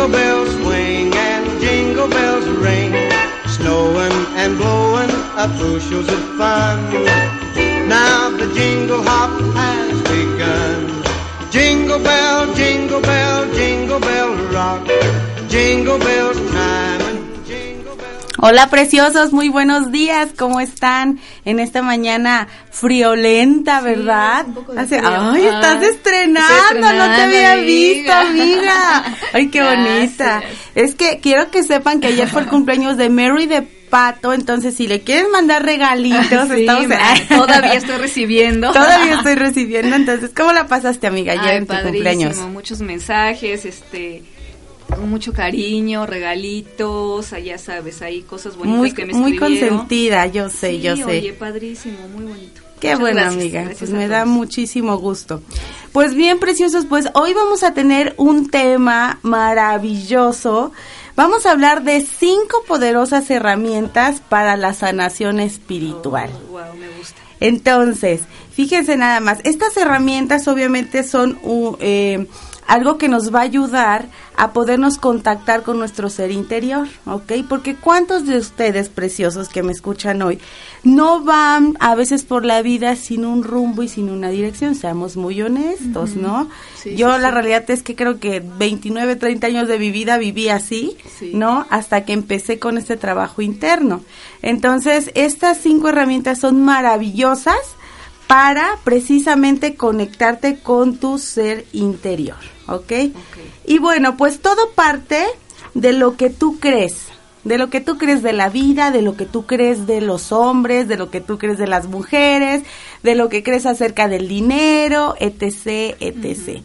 Jingle bells swing and jingle bells ring. Snowing and blowing up bushels of fun. Now the jingle hop has begun. Jingle bell, jingle bell, jingle bell rock. Jingle bells time. Hola preciosos, muy buenos días, ¿cómo están en esta mañana friolenta, verdad? un poco de Hace- ay, Ah, estás estrenando, no te había visto, amiga. Ay, qué Gracias. bonita. Es que quiero que sepan que ayer fue el cumpleaños de Mary de Pato, entonces si le quieren mandar regalitos, Sí, estamos todavía estoy recibiendo. Todavía estoy recibiendo, entonces, ¿cómo la pasaste, amiga, ayer Ay, en tu cumpleaños? muchos mensajes, este, mucho cariño, regalitos, ya sabes, ahí cosas bonitas Muy, que me muy escribieron. consentida, yo sé, Sí, yo sé. Oye, padrísimo, muy bonito. Qué Muchas buena gracias, amiga, gracias pues me da muchísimo gusto. Pues bien, preciosos, pues hoy vamos a tener un tema maravilloso. Vamos a hablar de cinco poderosas herramientas para la sanación espiritual. Oh, wow, me gusta. Entonces, fíjense nada más, estas herramientas obviamente son u- eh, algo que nos va a ayudar a podernos contactar con nuestro ser interior, ¿ok? Porque ¿cuántos de ustedes, preciosos que me escuchan hoy, no van a veces por la vida sin un rumbo y sin una dirección? Seamos muy honestos, ¿no? Sí, Yo sí, la sí. realidad es que creo que 29, 30 años de mi vida viví así, Sí. ¿no? Hasta que empecé con este trabajo interno. Entonces, estas cinco herramientas son maravillosas para precisamente conectarte con tu ser interior, ¿ok? Y bueno, pues todo parte de lo que tú crees, de lo que tú crees de la vida, de lo que tú crees de los hombres, de lo que tú crees de las mujeres, de lo que crees acerca del dinero, etc., etc.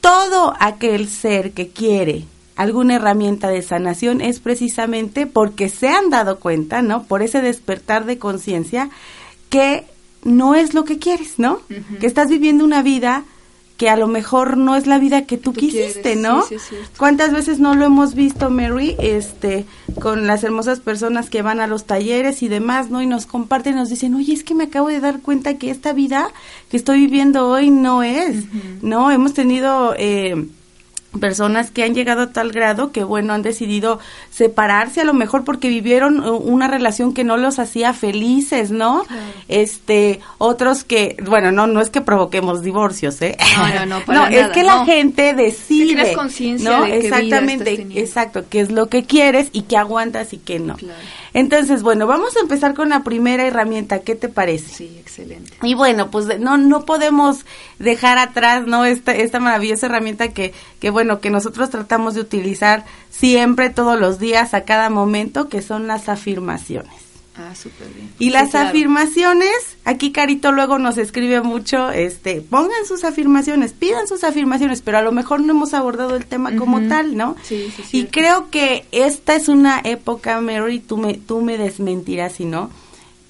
Todo aquel ser que quiere alguna herramienta de sanación es precisamente porque se han dado cuenta, ¿no? Por ese despertar de conciencia que no es lo que quieres, ¿no? Que estás viviendo una vida que a lo mejor no es la vida que tú, Tú quisiste, quieres, ¿no? sí, sí. ¿Cuántas veces no lo hemos visto, Mary, este, con las hermosas personas que van a los talleres y demás, ¿no? Y nos comparten, nos dicen, oye, es que me acabo de dar cuenta que esta vida que estoy viviendo hoy no es, ¿no? Hemos tenido... Eh, personas que han llegado a tal grado que bueno han decidido separarse a lo mejor porque vivieron uh, una relación que no los hacía felices no este otros que bueno no no es que provoquemos divorcios eh No, no, no, para es nada, que la no. gente decide conciencia no de vida exactamente exacto qué es lo que quieres y qué aguantas y qué no Claro. entonces bueno vamos a empezar con la primera herramienta qué te parece Sí, excelente. y bueno, pues no no podemos dejar atrás, ¿no? Esta esta maravillosa herramienta que que bueno, que nosotros tratamos de utilizar siempre todos los días a cada momento, que son las afirmaciones. Ah, súper bien. Y Sí, las claro. afirmaciones, aquí Carito luego nos escribe mucho, este, pongan sus afirmaciones, pidan sus afirmaciones, pero a lo mejor no hemos abordado el tema como tal, ¿no? Sí, sí, y creo que esta es una época, Mary, tú me, tú me desmentirás si no,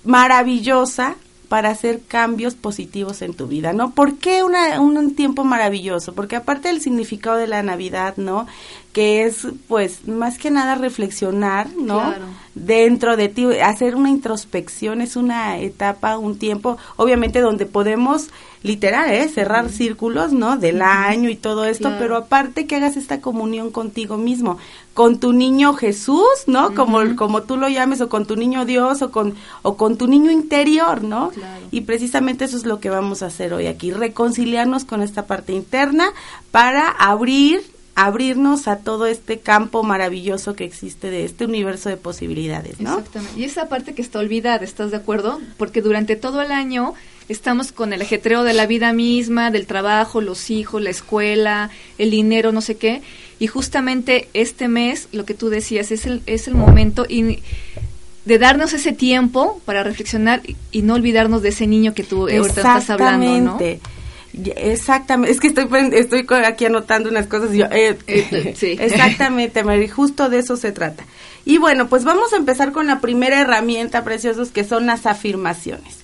maravillosa para hacer cambios positivos en tu vida, ¿no? ¿Por qué una, un, un tiempo maravilloso? Porque aparte del significado de la Navidad, ¿no? Que es, pues, más que nada reflexionar, ¿no? Claro. Dentro de ti, hacer una introspección es una etapa, un tiempo, obviamente donde podemos, literal, ¿eh? Cerrar círculos, ¿no? Del año y todo esto, Claro. pero aparte que hagas esta comunión contigo mismo, con tu niño Jesús, ¿no? Como como tú lo llames o con tu niño Dios o con o con tu niño interior, ¿no? Claro. Y precisamente eso es lo que vamos a hacer hoy aquí, reconciliarnos con esta parte interna para abrir abrirnos a todo este campo maravilloso que existe de este universo de posibilidades, ¿no? Exactamente. Y esa parte que está olvidada, ¿estás de acuerdo? Porque durante todo el año estamos con el ajetreo de la vida misma, del trabajo, los hijos, la escuela, el dinero, no sé qué. Y justamente este mes, lo que tú decías, es el, es el momento y de darnos ese tiempo para reflexionar y, y no olvidarnos de ese niño que tú ahorita estás hablando, ¿no? Exactamente. Exactamente, es que estoy estoy aquí anotando unas cosas yo, eh, Eh, sí. exactamente, Mary, justo de eso se trata. Y bueno, pues vamos a empezar con la primera herramienta, preciosos, que son las afirmaciones.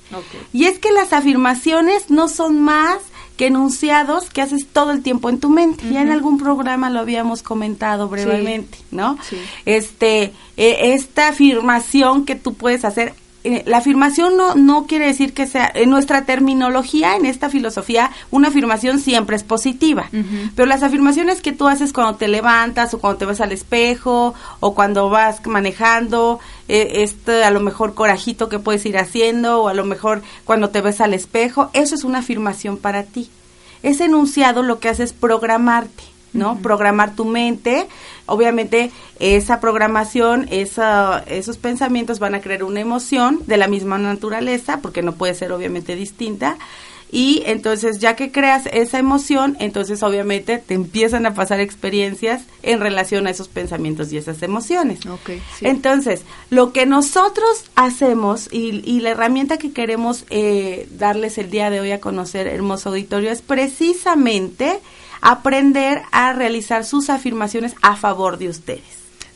Y es que las afirmaciones no son más que enunciados que haces todo el tiempo en tu mente. Ya en algún programa lo habíamos comentado brevemente, ¿no? Sí. Este, eh, esta afirmación que tú puedes hacer, eh, la afirmación no, no quiere decir que sea, en nuestra terminología, en esta filosofía, una afirmación siempre es positiva. Pero las afirmaciones que tú haces cuando te levantas o cuando te ves al espejo o cuando vas manejando, eh, este a lo mejor corajito que puedes ir haciendo o a lo mejor cuando te ves al espejo, eso es una afirmación para ti. Ese enunciado lo que hace es programarte, ¿no? Programar tu mente. Obviamente esa programación, esa, esos pensamientos van a crear una emoción de la misma naturaleza, porque no puede ser obviamente distinta. Y entonces ya que creas esa emoción, entonces obviamente te empiezan a pasar experiencias en relación a esos pensamientos y esas emociones. Ok, sí. Entonces, lo que nosotros hacemos y, y la herramienta que queremos eh, darles el día de hoy a conocer, hermoso auditorio, es precisamente aprender a realizar sus afirmaciones a favor de ustedes.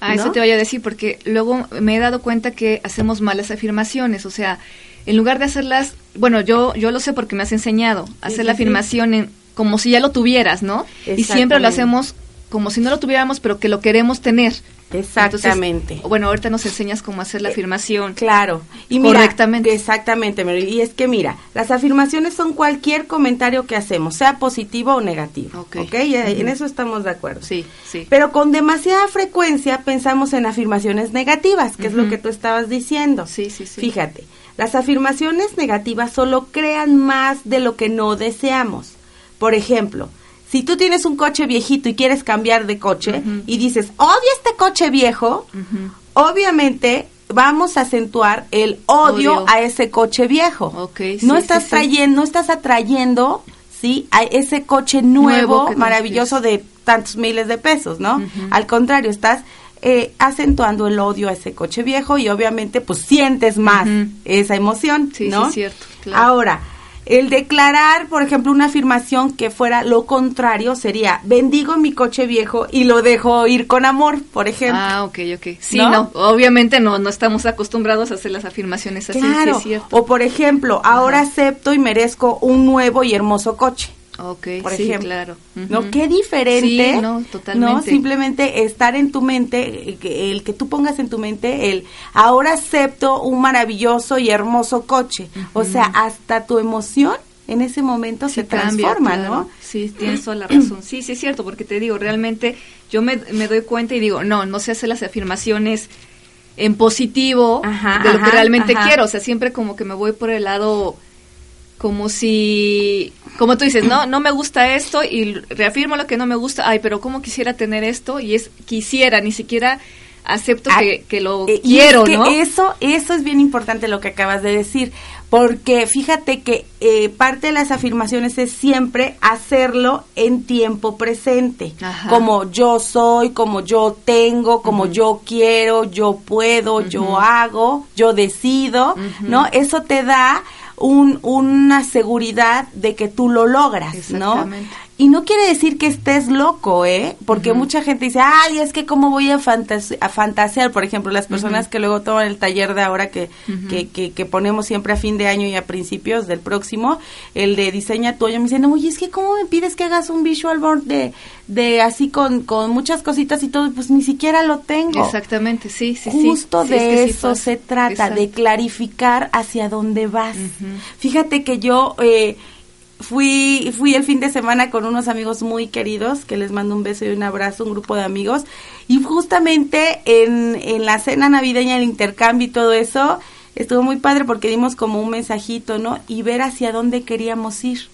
Ah, ¿no? eso te voy a decir porque luego me he dado cuenta que hacemos malas afirmaciones, o sea, en lugar de hacerlas, bueno, yo yo lo sé porque me has enseñado, hacer sí, la sí. afirmación en, como si ya lo tuvieras, ¿no? Y siempre lo hacemos como si no lo tuviéramos, pero que lo queremos tener. Exactamente. Entonces, bueno, ahorita nos enseñas cómo hacer la afirmación. Claro. Y mira, Correctamente. Exactamente. Y es que mira, las afirmaciones son cualquier comentario que hacemos, sea positivo o negativo. Ok. ¿Ok? Y En eso estamos de acuerdo. Sí, sí. Pero con demasiada frecuencia pensamos en afirmaciones negativas, que es lo que tú estabas diciendo. Sí, sí, sí. Fíjate, las afirmaciones negativas solo crean más de lo que no deseamos. Por ejemplo, si tú tienes un coche viejito y quieres cambiar de coche y dices, odio este coche viejo, obviamente vamos a acentuar el odio, Odio. a ese coche viejo. No sí, estás sí, sí. trayendo, no estás atrayendo, sí, a ese coche nuevo, maravilloso de tantos miles de pesos, ¿no? Al contrario, estás eh, acentuando el odio a ese coche viejo y obviamente pues sientes más esa emoción, Sí, ¿no? sí, es cierto, claro. Ahora, el declarar, por ejemplo, una afirmación que fuera lo contrario sería bendigo mi coche viejo y lo dejo ir con amor, por ejemplo. Ah, ok, ok. Sí, ¿No? no, obviamente no, no estamos acostumbrados a hacer las afirmaciones así, Claro. sí es cierto. o por ejemplo, ahora acepto y merezco un nuevo y hermoso coche. Ok, Por sí, ejemplo. claro. ¿No? Qué diferente. Sí, no, totalmente. ¿no? Simplemente estar en tu mente, eh, el que tú pongas en tu mente el ahora acepto un maravilloso y hermoso coche. O sea, hasta tu emoción en ese momento Sí se cambia, transforma, claro. ¿no? Sí, tienes toda la razón. Sí, sí es cierto, porque te digo, realmente yo me, me doy cuenta y digo, no, no se hace las afirmaciones en positivo Ajá, de lo ajá, que realmente ajá. quiero. O sea, siempre como que me voy por el lado como si, como tú dices, no, no me gusta esto y reafirmo lo que no me gusta, ay, pero cómo quisiera tener esto y es quisiera, ni siquiera acepto Ah, que, que lo Eh, y quiero, es que ¿no? Eso, eso es bien importante lo que acabas de decir, porque fíjate que eh, parte de las afirmaciones es siempre hacerlo en tiempo presente, Ajá. como yo soy, como yo tengo, como yo quiero, yo puedo, yo hago, yo decido. ¿no? Eso te da un, una seguridad de que tú lo logras, ¿no? Y no quiere decir que estés loco, ¿eh? Porque mucha gente dice, ay, es que cómo voy a, fantase- a fantasear. Por ejemplo, las personas que luego toman el taller de ahora que, que, que, que ponemos siempre a fin de año y a principios del próximo, el de diseña tu hoyo, me dicen, oye, es que cómo me pides que hagas un visual board de, de así con, con muchas cositas y todo, pues ni siquiera lo tengo. Exactamente, sí, sí, sí. Justo Sí, de es que sí eso se trata, de clarificar hacia dónde vas. Fíjate que yo eh, fui, fui el fin de semana con unos amigos muy queridos, que les mando un beso y un abrazo, un grupo de amigos, y justamente en, en la cena navideña, el intercambio y todo eso, estuvo muy padre porque dimos como un mensajito, ¿no? Y ver hacia dónde queríamos ir.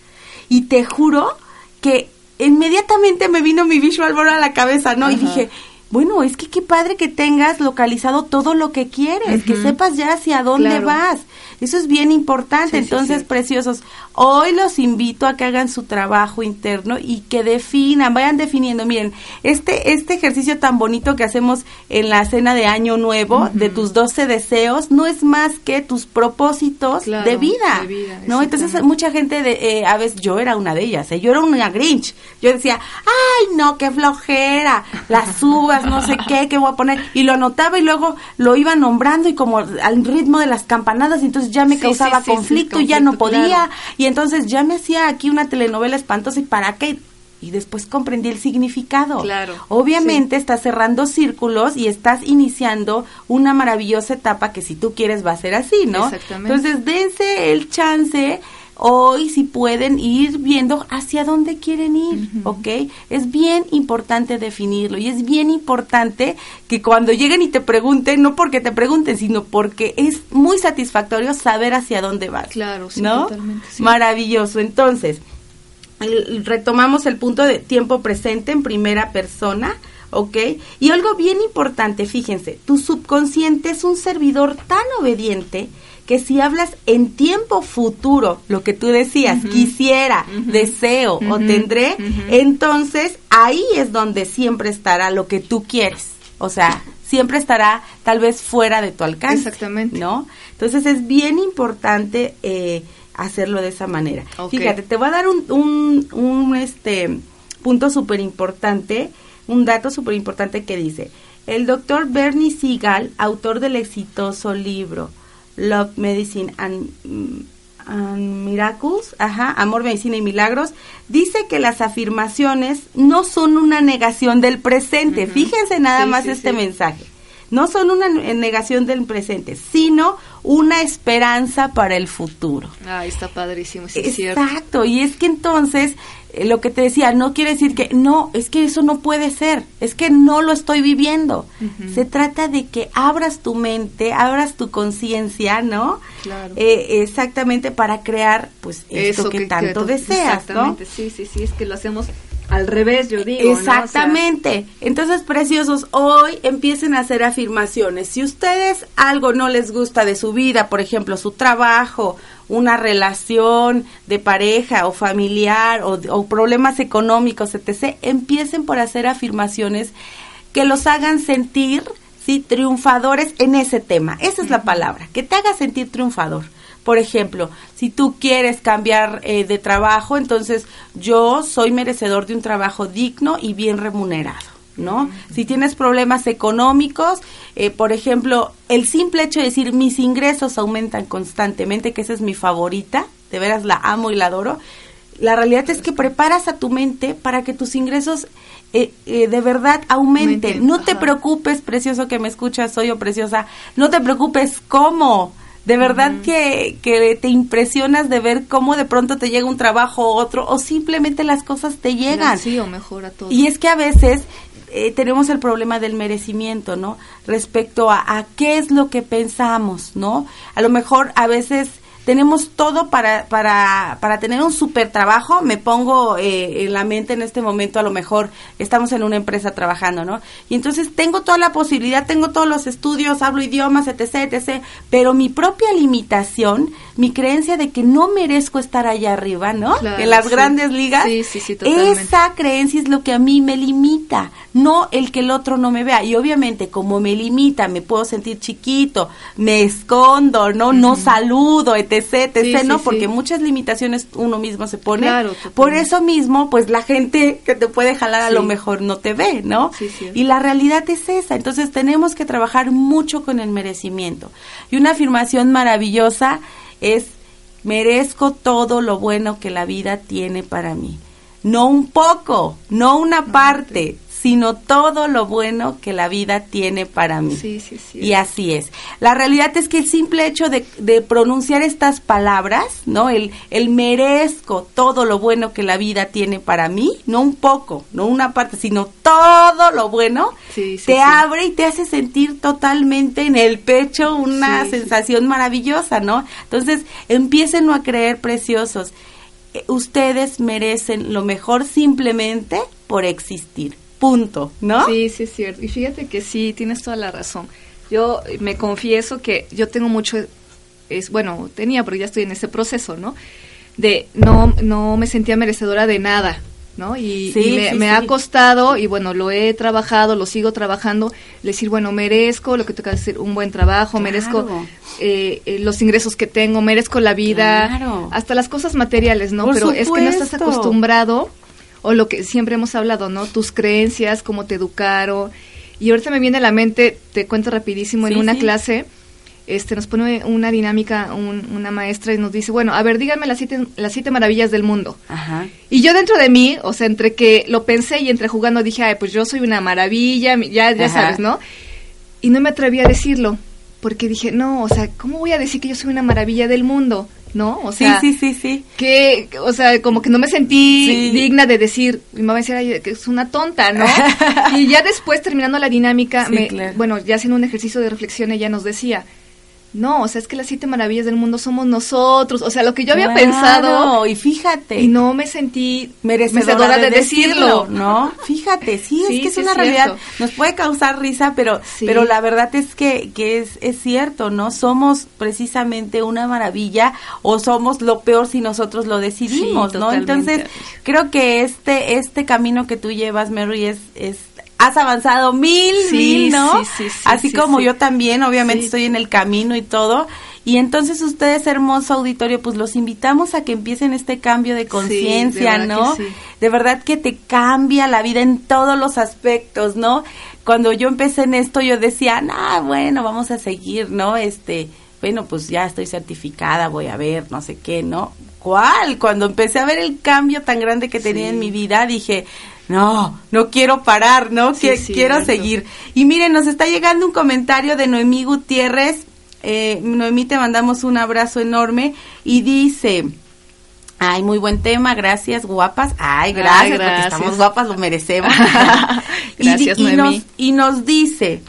Y te juro que inmediatamente me vino mi visual board a la cabeza, ¿no? Y dije, bueno, es que qué padre que tengas localizado todo lo que quieres, que sepas ya hacia dónde Claro. vas. Eso es bien importante. Sí, Entonces, sí. preciosos, hoy los invito a que hagan su trabajo interno y que definan, vayan definiendo. Miren, este, este ejercicio tan bonito que hacemos en la cena de Año Nuevo, de tus 12 deseos, no es más que tus propósitos Claro, de vida. de vida, ¿no? Entonces, mucha gente, de, eh, a veces, yo era una de ellas, ¿eh? yo era una Grinch. Yo decía, ay, no, qué flojera, las uvas, no sé qué, qué voy a poner. Y lo anotaba y luego lo iba nombrando y como al ritmo de las campanadas, y entonces ya me Sí, causaba sí, conflicto y ya no podía. claro. Y entonces ya me hacía aquí una telenovela espantosa y para qué. Y después comprendí el significado. Claro, Obviamente estás cerrando círculos y estás iniciando una maravillosa etapa que si tú quieres va a ser así, ¿no? Exactamente. Entonces dense el chance hoy si pueden ir viendo hacia dónde quieren ir, ¿ok? Es bien importante definirlo y es bien importante que cuando lleguen y te pregunten, no porque te pregunten, sino porque es muy satisfactorio saber hacia dónde vas. Claro, sí, ¿no? totalmente, sí. Maravilloso. Entonces, el- retomamos el punto de tiempo presente en primera persona, ¿ok? Y algo bien importante, fíjense, tu subconsciente es un servidor tan obediente que si hablas en tiempo futuro, lo que tú decías, quisiera, deseo o tendré, entonces ahí es donde siempre estará lo que tú quieres. O sea, siempre estará tal vez fuera de tu alcance. Exactamente. ¿No? Entonces es bien importante eh, hacerlo de esa manera. Fíjate, te voy a dar un, un, un, este punto súper importante, un dato súper importante que dice, el doctor Bernie Siegel, autor del exitoso libro Love, Medicine and, mm, and Miracles, ajá, Amor, Medicina y Milagros, dice que las afirmaciones no son una negación del presente. Fíjense nada Sí, más sí, este sí. mensaje. No son una ne- negación del presente, sino una esperanza para el futuro. Ay, está padrísimo, sí, es cierto. Exacto, y es que entonces lo que te decía, no quiere decir que no, es que eso no puede ser, es que no lo estoy viviendo. Se trata de que abras tu mente, abras tu conciencia, ¿no? Claro. Eh, exactamente para crear pues esto Eso que, tanto deseas, ¿no? Exactamente, sí, sí, sí, es que lo hacemos al revés, yo digo. ¿no? O sea, Exactamente. Entonces, preciosos, hoy empiecen a hacer afirmaciones. Si ustedes algo no les gusta de su vida, por ejemplo, su trabajo, una relación de pareja o familiar o, o problemas económicos, etc., empiecen por hacer afirmaciones que los hagan sentir, ¿sí? Triunfadores en ese tema. Esa es la palabra, que te haga sentir triunfador. Por ejemplo, si tú quieres cambiar eh, de trabajo, entonces yo soy merecedor de un trabajo digno y bien remunerado, ¿no? Si tienes problemas económicos, eh, por ejemplo, el simple hecho de decir mis ingresos aumentan constantemente, que esa es mi favorita, de veras la amo y la adoro, la realidad es que preparas a tu mente para que tus ingresos eh, eh, de verdad aumenten. No te preocupes, precioso que me escuchas, soy o preciosa, no te preocupes cómo. De verdad que, que te impresionas de ver cómo de pronto te llega un trabajo o otro, o simplemente las cosas te llegan. Sí, o mejora todo. Y es que a veces eh, tenemos el problema del merecimiento, ¿no? Respecto a, a qué es lo que pensamos, ¿no? A lo mejor a veces tenemos todo para, para, para tener un super trabajo. Me pongo eh, en la mente en este momento, a lo mejor estamos en una empresa trabajando, ¿no? Y entonces tengo toda la posibilidad, tengo todos los estudios, hablo idiomas, etc., etc., pero mi propia limitación, mi creencia de que no merezco estar allá arriba, ¿no? Claro, en las sí. grandes ligas. Sí, sí, sí, totalmente. Esa creencia es lo que a mí me limita, no el que el otro no me vea. Y obviamente, como me limita, me puedo sentir chiquito, me escondo, no, no saludo, etc, etc, Sí, ¿no? sí, Porque sí. muchas limitaciones uno mismo se pone. Claro. Por eso mismo, pues la gente que te puede jalar a lo mejor no te ve, ¿no? Sí, sí. Y la realidad es esa. Entonces tenemos que trabajar mucho con el merecimiento. Y una afirmación maravillosa es merezco todo lo bueno que la vida tiene para mí. No un poco, no una parte, sino todo lo bueno que la vida tiene para mí. Sí, sí, sí. Y así es. La realidad es que el simple hecho de, de pronunciar estas palabras, ¿no? El, el merezco todo lo bueno que la vida tiene para mí, no un poco, no una parte, sino todo lo bueno, Sí, sí, te sí. abre y te hace sentir totalmente en el pecho una sensación maravillosa, ¿no? Entonces, empiecen a creer preciosos. Eh, Ustedes merecen lo mejor simplemente por existir. Punto, ¿no? Sí, sí, es cierto. Y fíjate que sí, tienes toda la razón. Yo me confieso que yo tengo mucho, es bueno, tenía, pero ya estoy en ese proceso, ¿no? De no, no me sentía merecedora de nada, ¿no? Y, Sí, y me, sí, me sí. ha costado, y bueno, lo he trabajado, lo sigo trabajando, decir, bueno, merezco lo que que hacer, un buen trabajo, Claro. merezco eh, eh, los ingresos que tengo, merezco la vida, Claro. hasta las cosas materiales, ¿no? Por Pero es que no estás acostumbrado, o lo que siempre hemos hablado, ¿no? Tus creencias, cómo te educaron. Y ahorita me viene a la mente, te cuento rapidísimo, Sí, en una sí. clase, este, nos pone una dinámica, un- una maestra, y nos dice, bueno, a ver, díganme las siete, las siete maravillas del mundo. Ajá. Y yo dentro de mí, o sea, entre que lo pensé y entre jugando dije, ay, pues yo soy una maravilla, ya, ya Ajá. sabes, ¿no? Y no me atreví a decirlo, porque dije, no, o sea, ¿cómo voy a decir que yo soy una maravilla del mundo? ¿No? O Sí, sea, sí, sí, sí. que, o sea, como que no me sentí Sí. digna de decir, mi mamá decía, "Ay, que es una tonta, ¿no? y ya después, terminando la dinámica, Sí, me- claro. bueno, ya haciendo un ejercicio de reflexión, ella nos decía, no, o sea, es que las siete maravillas del mundo somos nosotros, o sea, lo que yo había Claro, pensado y fíjate. y no me sentí merecedora de, decirlo, ¿no? Fíjate, sí, Sí, es que es sí, una es realidad. cierto. Nos puede causar risa, pero Sí. pero la verdad es que, que es, es cierto, ¿no? Somos precisamente una maravilla o somos lo peor si nosotros lo decidimos, ¿no? Entonces, creo que este este camino que tú llevas, Mary, es es has avanzado mil, Sí, mil, ¿no? sí, sí, sí, Así sí, como yo también, obviamente estoy en el camino y todo. Y entonces ustedes, hermoso auditorio, pues los invitamos a que empiecen este cambio de conciencia, ¿no? sí. de verdad que te cambia la vida en todos los aspectos, ¿no? Cuando yo empecé en esto, yo decía, ah, bueno, vamos a seguir, ¿no? Este, bueno, pues ya estoy certificada, voy a ver, no sé qué, ¿no? ¿Cuál? Cuando empecé a ver el cambio tan grande que tenía Sí. en mi vida, dije, no, no quiero parar, ¿no? Sí, quiero seguir. Y miren, nos está llegando un comentario de Noemí Gutiérrez. Eh, Noemí, te mandamos un abrazo enorme y dice, ay, muy buen tema, gracias, guapas. Ay, gracias, porque gracias. estamos guapas, lo merecemos. Gracias, y, Noemí. nos, y nos dice,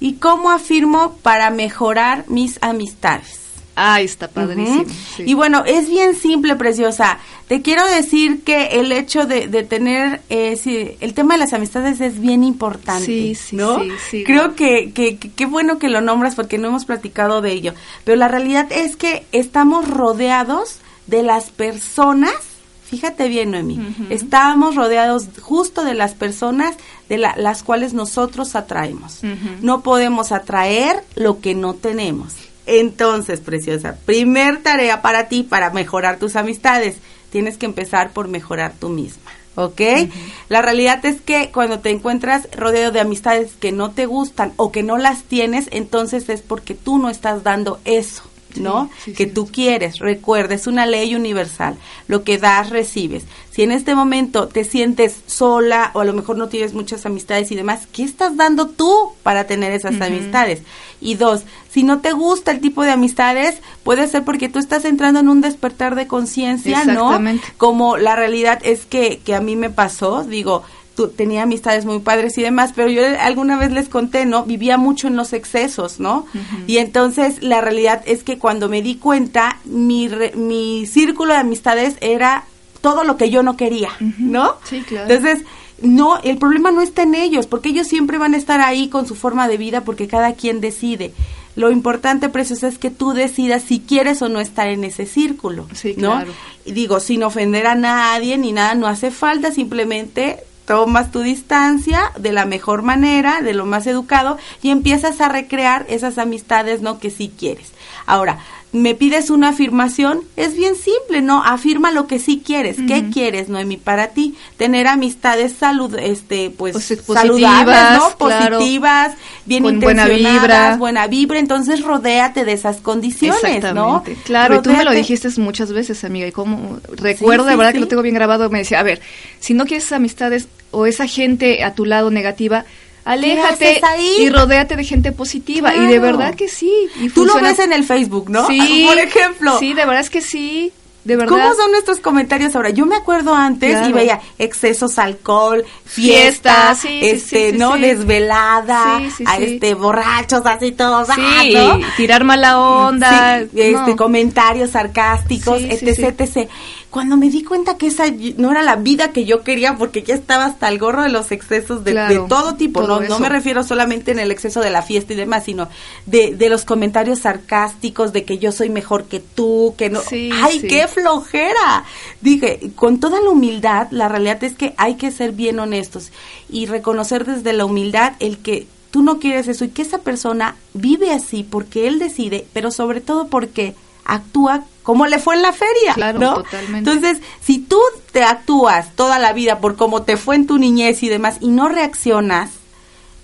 ¿y cómo afirmo para mejorar mis amistades? Ay, está padrísimo. Sí. Y bueno, es bien simple, preciosa. Te quiero decir que el hecho de, de tener, eh, sí, el tema de las amistades es bien importante. Sí, sí, ¿no? sí, sí. Creo que que- que- qué bueno que lo nombras porque no hemos platicado de ello. Pero la realidad es que estamos rodeados de las personas. Fíjate bien, Noemí. Ujú. Estamos rodeados justo de las personas de la- las cuales nosotros atraemos. No podemos atraer lo que no tenemos. Entonces, preciosa, primer tarea para ti para mejorar tus amistades. Tienes que empezar por mejorar tú misma. ¿Ok? La realidad es que cuando te encuentras rodeado de amistades que no te gustan o que no las tienes, entonces es porque tú no estás dando eso, ¿no? Sí, sí, que tú quieres. Recuerda, es una ley universal. Lo que das, recibes. Si en este momento te sientes sola o a lo mejor no tienes muchas amistades y demás, ¿qué estás dando tú para tener esas amistades? Y dos, si no te gusta el tipo de amistades, puede ser porque tú estás entrando en un despertar de conciencia, ¿no? Como la realidad es que, que a mí me pasó, digo, tú, tenía amistades muy padres y demás, pero yo alguna vez les conté, ¿no? Vivía mucho en los excesos, ¿no? Y entonces la realidad es que cuando me di cuenta, mi, re- mi círculo de amistades era todo lo que yo no quería, ¿no? Sí, claro. Entonces, no, el problema no está en ellos, porque ellos siempre van a estar ahí con su forma de vida, porque cada quien decide. Lo importante, preciosa, es que tú decidas si quieres o no estar en ese círculo, Sí, ¿no? claro. Y digo, sin ofender a nadie ni nada, no hace falta, simplemente tomas tu distancia de la mejor manera, de lo más educado, y empiezas a recrear esas amistades, ¿no? Que sí quieres. Ahora, me pides una afirmación, es bien simple, ¿no? Afirma lo que sí quieres. ¿Qué quieres, Noemi, para ti? Tener amistades salud, este, pues, saludables, ¿no? positivas, claro. Positivas, bien Con buena intencionadas, vibra. buena vibra, entonces rodéate de esas condiciones, ¿no? Claro, y tú me lo Rodéate- dijiste muchas veces, amiga, y como recuerdo Sí, de verdad sí. que lo tengo bien grabado, me decía, a ver, si no quieres esas amistades o esa gente a tu lado negativa, aléjate y rodéate de gente positiva. Y de verdad que sí. y Tú lo ves en el Facebook, ¿no? Sí. Por ejemplo. Sí, de verdad es que sí. De verdad. ¿Cómo son nuestros comentarios ahora? Yo me acuerdo antes y veía excesos, alcohol, Fiestas, sí, este, sí, sí, no, desvelada, a este, borrachos, así todos, ah, ¿no? tirar mala onda. Este, no. comentarios sarcásticos, etc, etc. cuando me di cuenta que esa no era la vida que yo quería, porque ya estaba hasta el gorro de los excesos de, Claro, de todo tipo, todo no, no me refiero solamente en el exceso de la fiesta y demás, sino de, de los comentarios sarcásticos de que yo soy mejor que tú, que no, Sí, ay, sí. qué flojera. Dije, con toda la humildad, la realidad es que hay que ser bien honestos y reconocer desde la humildad el que tú no quieres eso y que esa persona vive así porque él decide, pero sobre todo porque actúa como le fue en la feria, Claro, ¿no? totalmente. Entonces, si tú te actúas toda la vida por cómo te fue en tu niñez y demás y no reaccionas,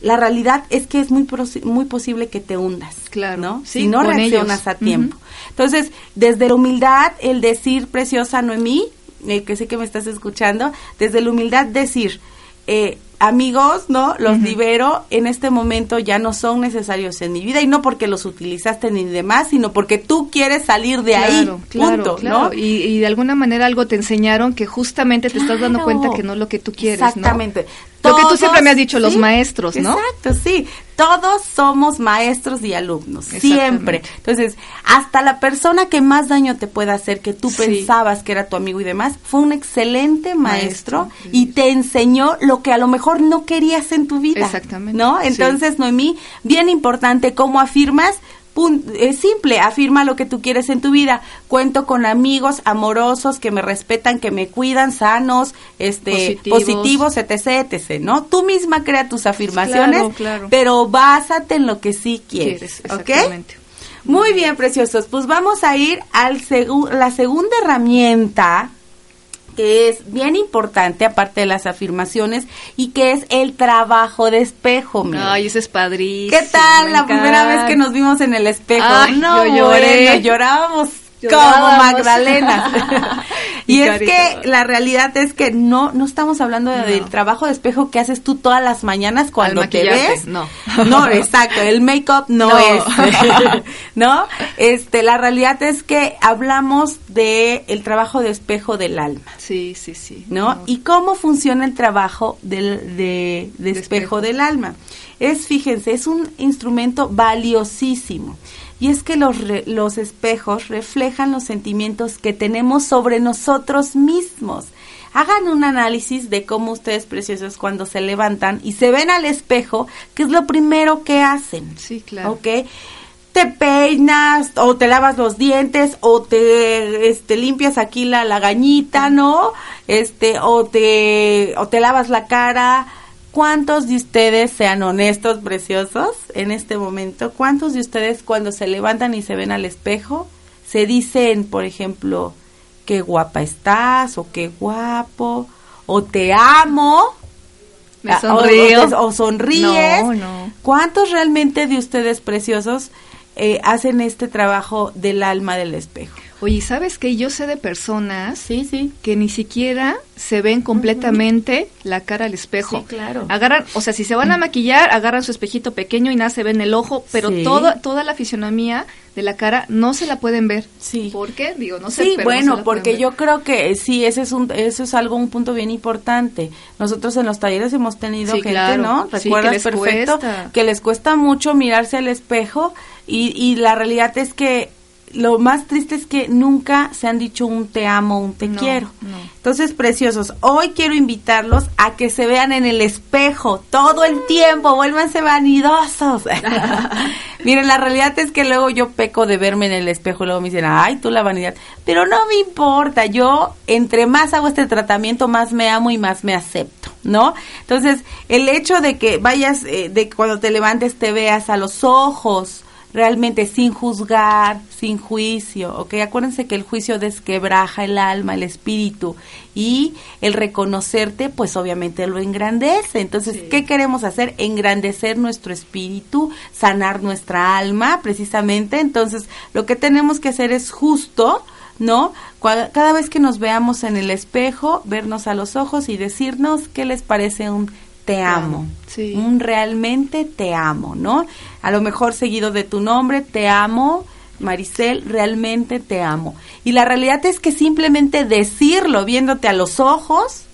la realidad es que es muy muy posible que te hundas, Claro, ¿no? sí, si no reaccionas ellos. a tiempo. Entonces, desde la humildad, el decir, preciosa Noemí, eh, que sé que me estás escuchando, desde la humildad decir, eh, amigos, ¿no? Los libero, en este momento ya no son necesarios en mi vida y no porque los utilizaste ni demás, sino porque tú quieres salir de ahí, Claro, claro, punto, claro. ¿no? Y, y de alguna manera algo te enseñaron que justamente te estás dando cuenta que no es lo que tú quieres, Exactamente. ¿no? Lo que tú siempre me has dicho, los sí, maestros, ¿no? Exacto, sí. Todos somos maestros y alumnos, siempre. Entonces, hasta la persona que más daño te pueda hacer, que tú Sí. pensabas que era tu amigo y demás, fue un excelente maestro, Maestro. y te enseñó lo que a lo mejor no querías en tu vida. Exactamente, ¿No? sí. Entonces, Noemí, bien importante, ¿cómo afirmas? Es simple, afirma lo que tú quieres en tu vida. Cuento con amigos amorosos que me respetan, que me cuidan, sanos, este, Positivos. positivos, etc, etc, ¿no? Tú misma crea tus afirmaciones, Claro, claro. pero básate en lo que sí quieres, Quieres. Muy bien, preciosos. Pues vamos a ir al segu- la segunda herramienta que es bien importante aparte de las afirmaciones y que es el trabajo de espejo. mira. Ay, ese es padrísimo. ¿Qué tal me la primera vez que nos vimos en el espejo? Ay, no, yo lloré. bueno, llorábamos como Llorábamos. Magdalena. y Y es que la realidad es que no no estamos hablando de- No. del trabajo de espejo que haces tú todas las mañanas cuando te ves. no. No, exacto, el make-up no, No. es. ¿No? Este, la realidad es que hablamos de el trabajo de espejo del alma. Sí, sí, sí. ¿no? ¿Y cómo funciona el trabajo del, de, de De espejo espejo. del alma? Es, fíjense, es un instrumento valiosísimo. Y es que los, re- los espejos reflejan los sentimientos que tenemos sobre nosotros mismos. Hagan un análisis de cómo ustedes preciosos cuando se levantan y se ven al espejo, ¿qué es lo primero que hacen? Sí, claro. ¿Ok? Te peinas o te lavas los dientes o te este, limpias aquí la lagañita, ¿no? Este, o te, o te lavas la cara. ¿Cuántos de ustedes, sean honestos, preciosos, en este momento, cuántos de ustedes cuando se levantan y se ven al espejo, se dicen, por ejemplo, qué guapa estás o qué guapo o te amo? Me Ah, o-. O, o sonríes. No, no. ¿Cuántos realmente de ustedes preciosos eh, hacen este trabajo del alma del espejo? Oye, ¿sabes qué? Yo sé de personas Sí, sí. que ni siquiera se ven completamente la cara al espejo. Sí, claro. Agarran, o sea, si se van a maquillar, agarran su espejito pequeño y nada se ven el ojo, pero todo, toda la fisionomía de la cara no se la pueden ver. Sí. ¿Por qué? Digo, no sé. Sí, pero bueno, porque yo creo que sí, ese es un, eso es algo, un punto bien importante. Nosotros en los talleres hemos tenido Sí, gente, claro. ¿no? Que Recuerdas perfecto cuesta. que les cuesta mucho mirarse al espejo y, y la realidad es que lo más triste es que nunca se han dicho un te amo, un te No, quiero. no. Entonces, preciosos, hoy quiero invitarlos a que se vean en el espejo todo el tiempo, vuélvanse vanidosos. Miren, la realidad es que luego yo peco de verme en el espejo y luego me dicen, ay, tú la vanidad. Pero no me importa, yo entre más hago este tratamiento, más me amo y más me acepto, ¿no? Entonces, el hecho de que vayas, eh, de que cuando te levantes te veas a los ojos, realmente sin juzgar, sin juicio, ¿ok? Acuérdense que el juicio desquebraja el alma, el espíritu y el reconocerte, pues obviamente lo engrandece. Entonces, Sí. ¿qué queremos hacer? Engrandecer nuestro espíritu, sanar nuestra alma, precisamente. Entonces, lo que tenemos que hacer es justo, ¿no? Cada vez que nos veamos en el espejo, vernos a los ojos y decirnos qué les parece un te amo. Sí. Un realmente te amo, ¿no? A lo mejor seguido de tu nombre, te amo, Maricel, realmente te amo. Y la realidad es que simplemente decirlo, viéndote a los ojos,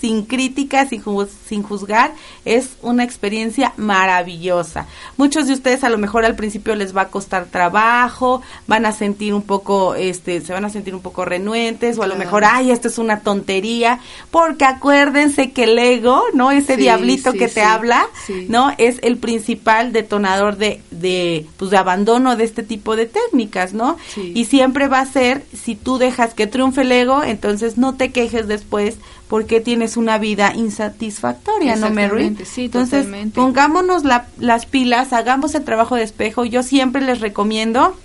sin críticas, sin, ju- sin juzgar, es una experiencia maravillosa. Muchos de ustedes a lo mejor al principio les va a costar trabajo, van a sentir un poco, este, se van a sentir un poco renuentes, o a lo mejor, ay, esto es una tontería, porque acuérdense que el ego, ¿no? Ese Sí, diablito sí, que te sí, habla. ¿no? Es el principal detonador de, de, pues, de abandono de este tipo de técnicas, ¿no? Y siempre va a ser, si tú dejas que triunfe el ego, entonces no te quejes después porque tienes una vida insatisfactoria, ¿no, Mary? Sí, entonces, totalmente. pongámonos la- las pilas, hagamos el trabajo de espejo. Yo siempre les recomiendo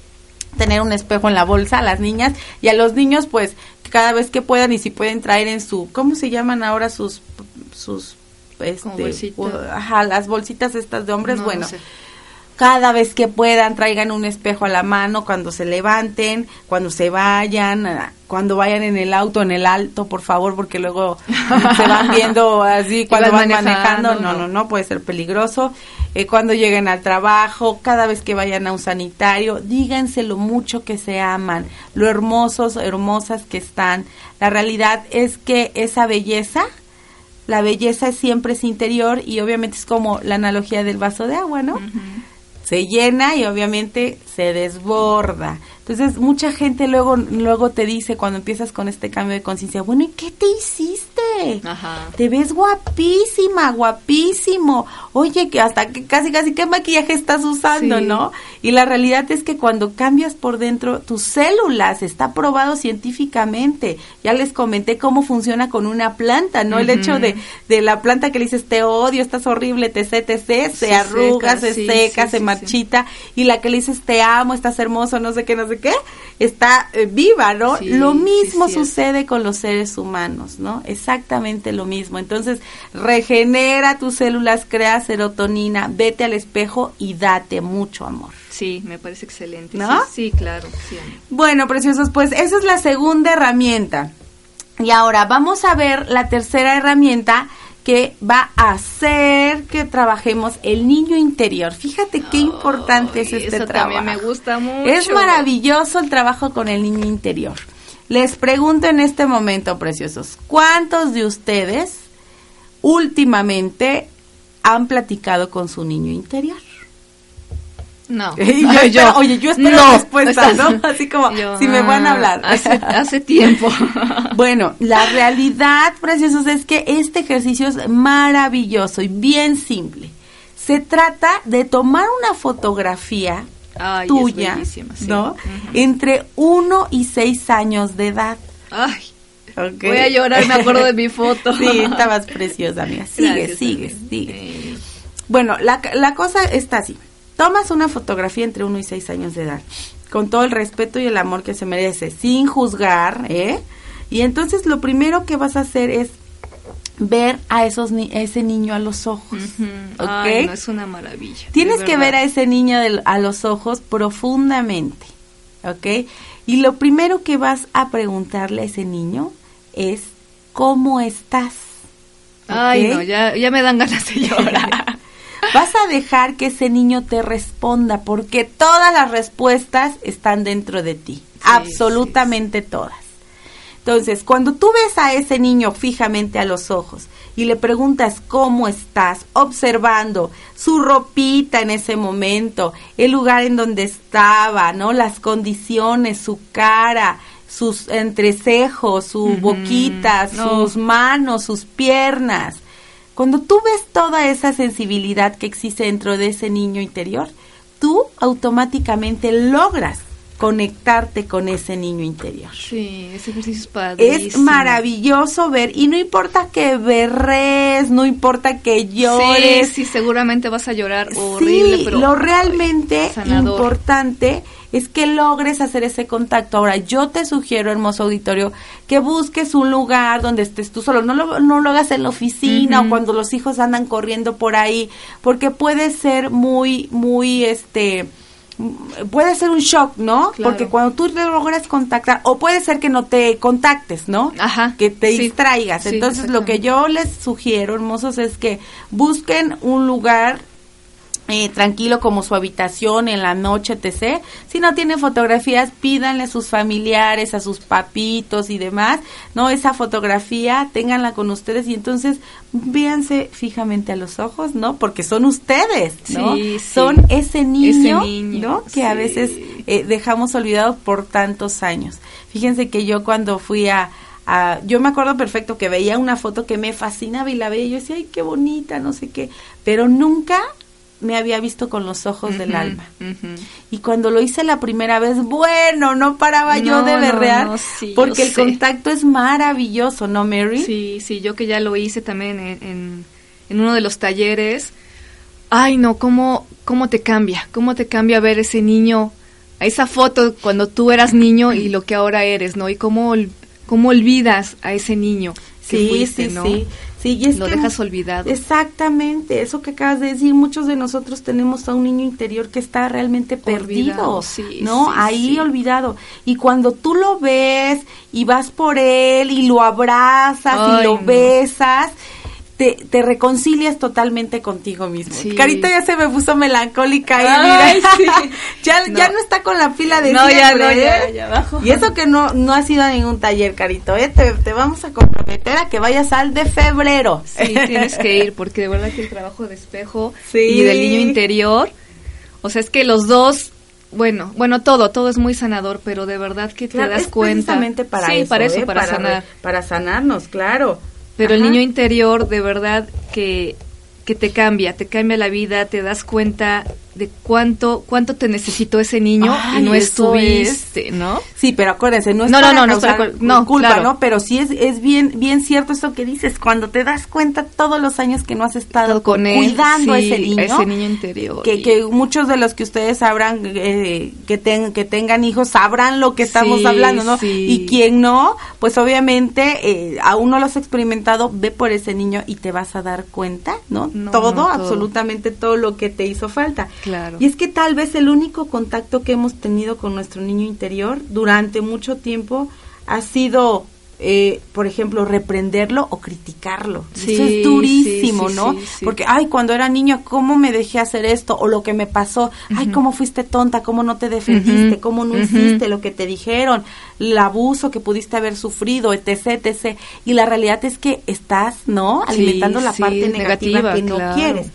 tener un espejo en la bolsa a las niñas y a los niños, pues, cada vez que puedan y si pueden traer en su, ¿cómo se llaman ahora sus, sus, este, bolsita. ajá, las bolsitas estas de hombres, No, bueno, no sé. Cada vez que puedan traigan un espejo a la mano cuando se levanten, cuando se vayan, ah, cuando vayan en el auto, en el alto, por favor, porque luego se van viendo así cuando van manejando, manejando, no, no, no. puede ser peligroso. Eh, cuando lleguen al trabajo, cada vez que vayan a un sanitario, díganse lo mucho que se aman, lo hermosos, hermosas que están. La realidad es que esa belleza, la belleza es siempre es interior y obviamente es como la analogía del vaso de agua, ¿no? Se llena y obviamente se desborda. Entonces, mucha gente luego luego te dice cuando empiezas con este cambio de conciencia, bueno, ¿y qué te hiciste? Ajá. Te ves guapísima, guapísimo. Oye, que hasta que casi casi qué maquillaje estás usando, Sí. ¿no? Y la realidad es que cuando cambias por dentro tus células, está probado científicamente. Ya les comenté cómo funciona con una planta, ¿no? El hecho de, de la planta que le dices te odio, estás horrible, te sé, te sé, se Se arruga, seca, se sí, seca, sí, se sí, marchita, y la que le dices te amo, estás hermoso, no sé qué, no sé qué, está eh, viva, ¿no? Sí, lo mismo sucede con los seres humanos, ¿no? Exactamente lo mismo. Entonces, regenera tus células, crea serotonina, vete al espejo y date mucho amor. Sí, me parece excelente. ¿No? Sí, sí, claro. Bueno, preciosos, pues esa es la segunda herramienta. Y ahora vamos a ver la tercera herramienta que va a hacer que trabajemos el niño interior. Fíjate qué importante es este eso trabajo. también me gusta mucho. Es maravilloso el trabajo con el niño interior. Les pregunto en este momento, preciosos, ¿cuántos de ustedes últimamente han platicado con su niño interior? No. Y yo espero- oye, yo espero No, respuesta, ¿no? Así como, Yo, si me van a hablar. Hace, hace tiempo. Bueno, la realidad, preciosos, es que este ejercicio es maravilloso y bien simple. Se trata de tomar una fotografía Ay, tuya, sí. ¿no? Entre 1 y 6 años de edad. Ay, ¿ok? voy a llorar, me acuerdo de mi foto. Sí, estabas preciosa, mía. Sigue, Gracias, sigue, amiga. sigue. Bueno, la, la cosa está así. Tomas una fotografía entre 1 y 6 años de edad, con todo el respeto y el amor que se merece, sin juzgar, ¿eh? Y entonces lo primero que vas a hacer es ver a esos ni- ese niño a los ojos. ¿ok? Ay, no, es una maravilla. Tienes que ver a ese niño a los ojos profundamente, ¿ok? Y lo primero que vas a preguntarle a ese niño es, ¿cómo estás? Ay, no, ya, ya me dan ganas de llorar. Vas a dejar que ese niño te responda porque todas las respuestas están dentro de ti, absolutamente todas. Entonces, cuando tú ves a ese niño fijamente a los ojos y le preguntas cómo estás, observando su ropita en ese momento, el lugar en donde estaba, ¿no? Las condiciones, su cara, sus entrecejos, su Ujú, boquita, no. sus manos, sus piernas. Cuando tú ves toda esa sensibilidad que existe dentro de ese niño interior, tú automáticamente logras conectarte con ese niño interior. Sí, ese ejercicio es padrísimo. Es maravilloso ver, y no importa que berres, no importa que llores, Sí, sí, seguramente vas a llorar horrible, Sí, pero lo realmente sanador. importante es que logres hacer ese contacto. Ahora, yo te sugiero, hermoso auditorio, que busques un lugar donde estés tú solo. No lo, no lo hagas en la oficina o cuando los hijos andan corriendo por ahí, porque puede ser muy, muy, este, puede ser un shock, ¿no? Claro. Porque cuando tú logras contactar, o puede ser que no te contactes, ¿no? Ajá, Que te sí. distraigas. Sí, Entonces, lo que yo les sugiero, hermosos, es que busquen un lugar eh, tranquilo como su habitación en la noche, etc. Si no tiene fotografías, pídanle a sus familiares, a sus papitos y demás, ¿no? Esa fotografía, ténganla con ustedes y entonces véanse fijamente a los ojos, ¿no? Porque son ustedes, ¿no? Sí, sí. Son ese niño, Ese niño, ¿no? Que a veces eh, dejamos olvidados por tantos años. Fíjense que yo cuando fui a, a- yo me acuerdo perfecto que veía una foto que me fascinaba y la veía y yo decía, ay, qué bonita, no sé qué, pero nunca me había visto con los ojos del alma. Y cuando lo hice la primera vez, bueno, no paraba yo de berrear, no, sí, porque el sé. contacto es maravilloso, ¿no, Mary? Sí, sí, yo que ya lo hice también en, en, en uno de los talleres. Ay, no, cómo, cómo te cambia, cómo te cambia ver ese niño, a esa foto cuando tú eras niño y lo que ahora eres, ¿no? Y cómo, cómo olvidas a ese niño Sí, fuiste, sí, ¿no? sí. Sí, y es Lo que- dejas olvidado. Exactamente, eso que acabas de decir, muchos de nosotros tenemos a un niño interior que está realmente perdido, Olvidado, sí, ¿no? sí, Ahí sí. olvidado. Y cuando tú lo ves y vas por él y lo abrazas y lo no. besas, te, te reconcilias totalmente contigo mismo. Sí. Carita ya se me puso melancólica Ay, mira. sí. ya, No. ya no está con la pila de No, ya no, ya, ¿eh? ya. Y eso que no, no has ido a ningún taller, Carito, ¿eh? Te, te vamos a comprometer a que vayas al de febrero. Sí, tienes que ir, porque de verdad que el trabajo de espejo Sí. y del niño interior, o sea, es que los dos, bueno, bueno, todo, todo es muy sanador, pero de verdad que te Claro, das es cuenta. precisamente para sí, eso, para eso, ¿eh? para, re- sanar. Para sanarnos, claro. Pero el niño interior, de verdad que, que te cambia, te cambia la vida, te das cuenta de cuánto, cuánto te necesitó ese niño Ay, y no estuviste, ¿no? Sí, pero acuérdense, no es No, no, para no, no causar culpa, claro. ¿no? Pero sí es, es bien, bien cierto esto que dices, cuando te das cuenta todos los años que no has estado con él, cuidando a ese niño. a ese niño interior. Que, y- que muchos de los que ustedes sabrán eh, que, ten- que tengan hijos sabrán lo que estamos Sí, hablando, ¿no? sí. Y quien no, pues obviamente eh, aún no lo has experimentado, ve por ese niño y te vas a dar cuenta, ¿no? No, todo, no, todo. absolutamente todo lo que te hizo falta. Claro. Y es que tal vez el único contacto que hemos tenido con nuestro niño interior durante mucho tiempo ha sido, eh, por ejemplo, reprenderlo o criticarlo. Sí, Eso es durísimo, sí, sí, ¿no? Porque, ay, cuando era niño, ¿cómo me dejé hacer esto? O lo que me pasó, ay, ¿cómo fuiste tonta? ¿Cómo no te defendiste? ¿Cómo no hiciste lo que te dijeron? El abuso que pudiste haber sufrido, etc., etc. Y la realidad es que estás, ¿no? Alimentando la parte negativa, negativa, que no quieres.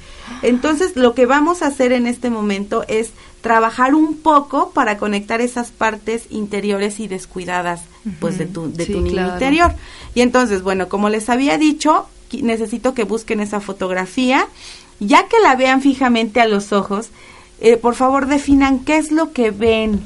Entonces, lo que vamos a hacer en este momento es trabajar un poco para conectar esas partes interiores y descuidadas, pues, de tu, de Sí, tu niño claro. interior. Y entonces, bueno, como les había dicho, necesito que busquen esa fotografía, ya que la vean fijamente a los ojos, eh, por favor definan qué es lo que ven,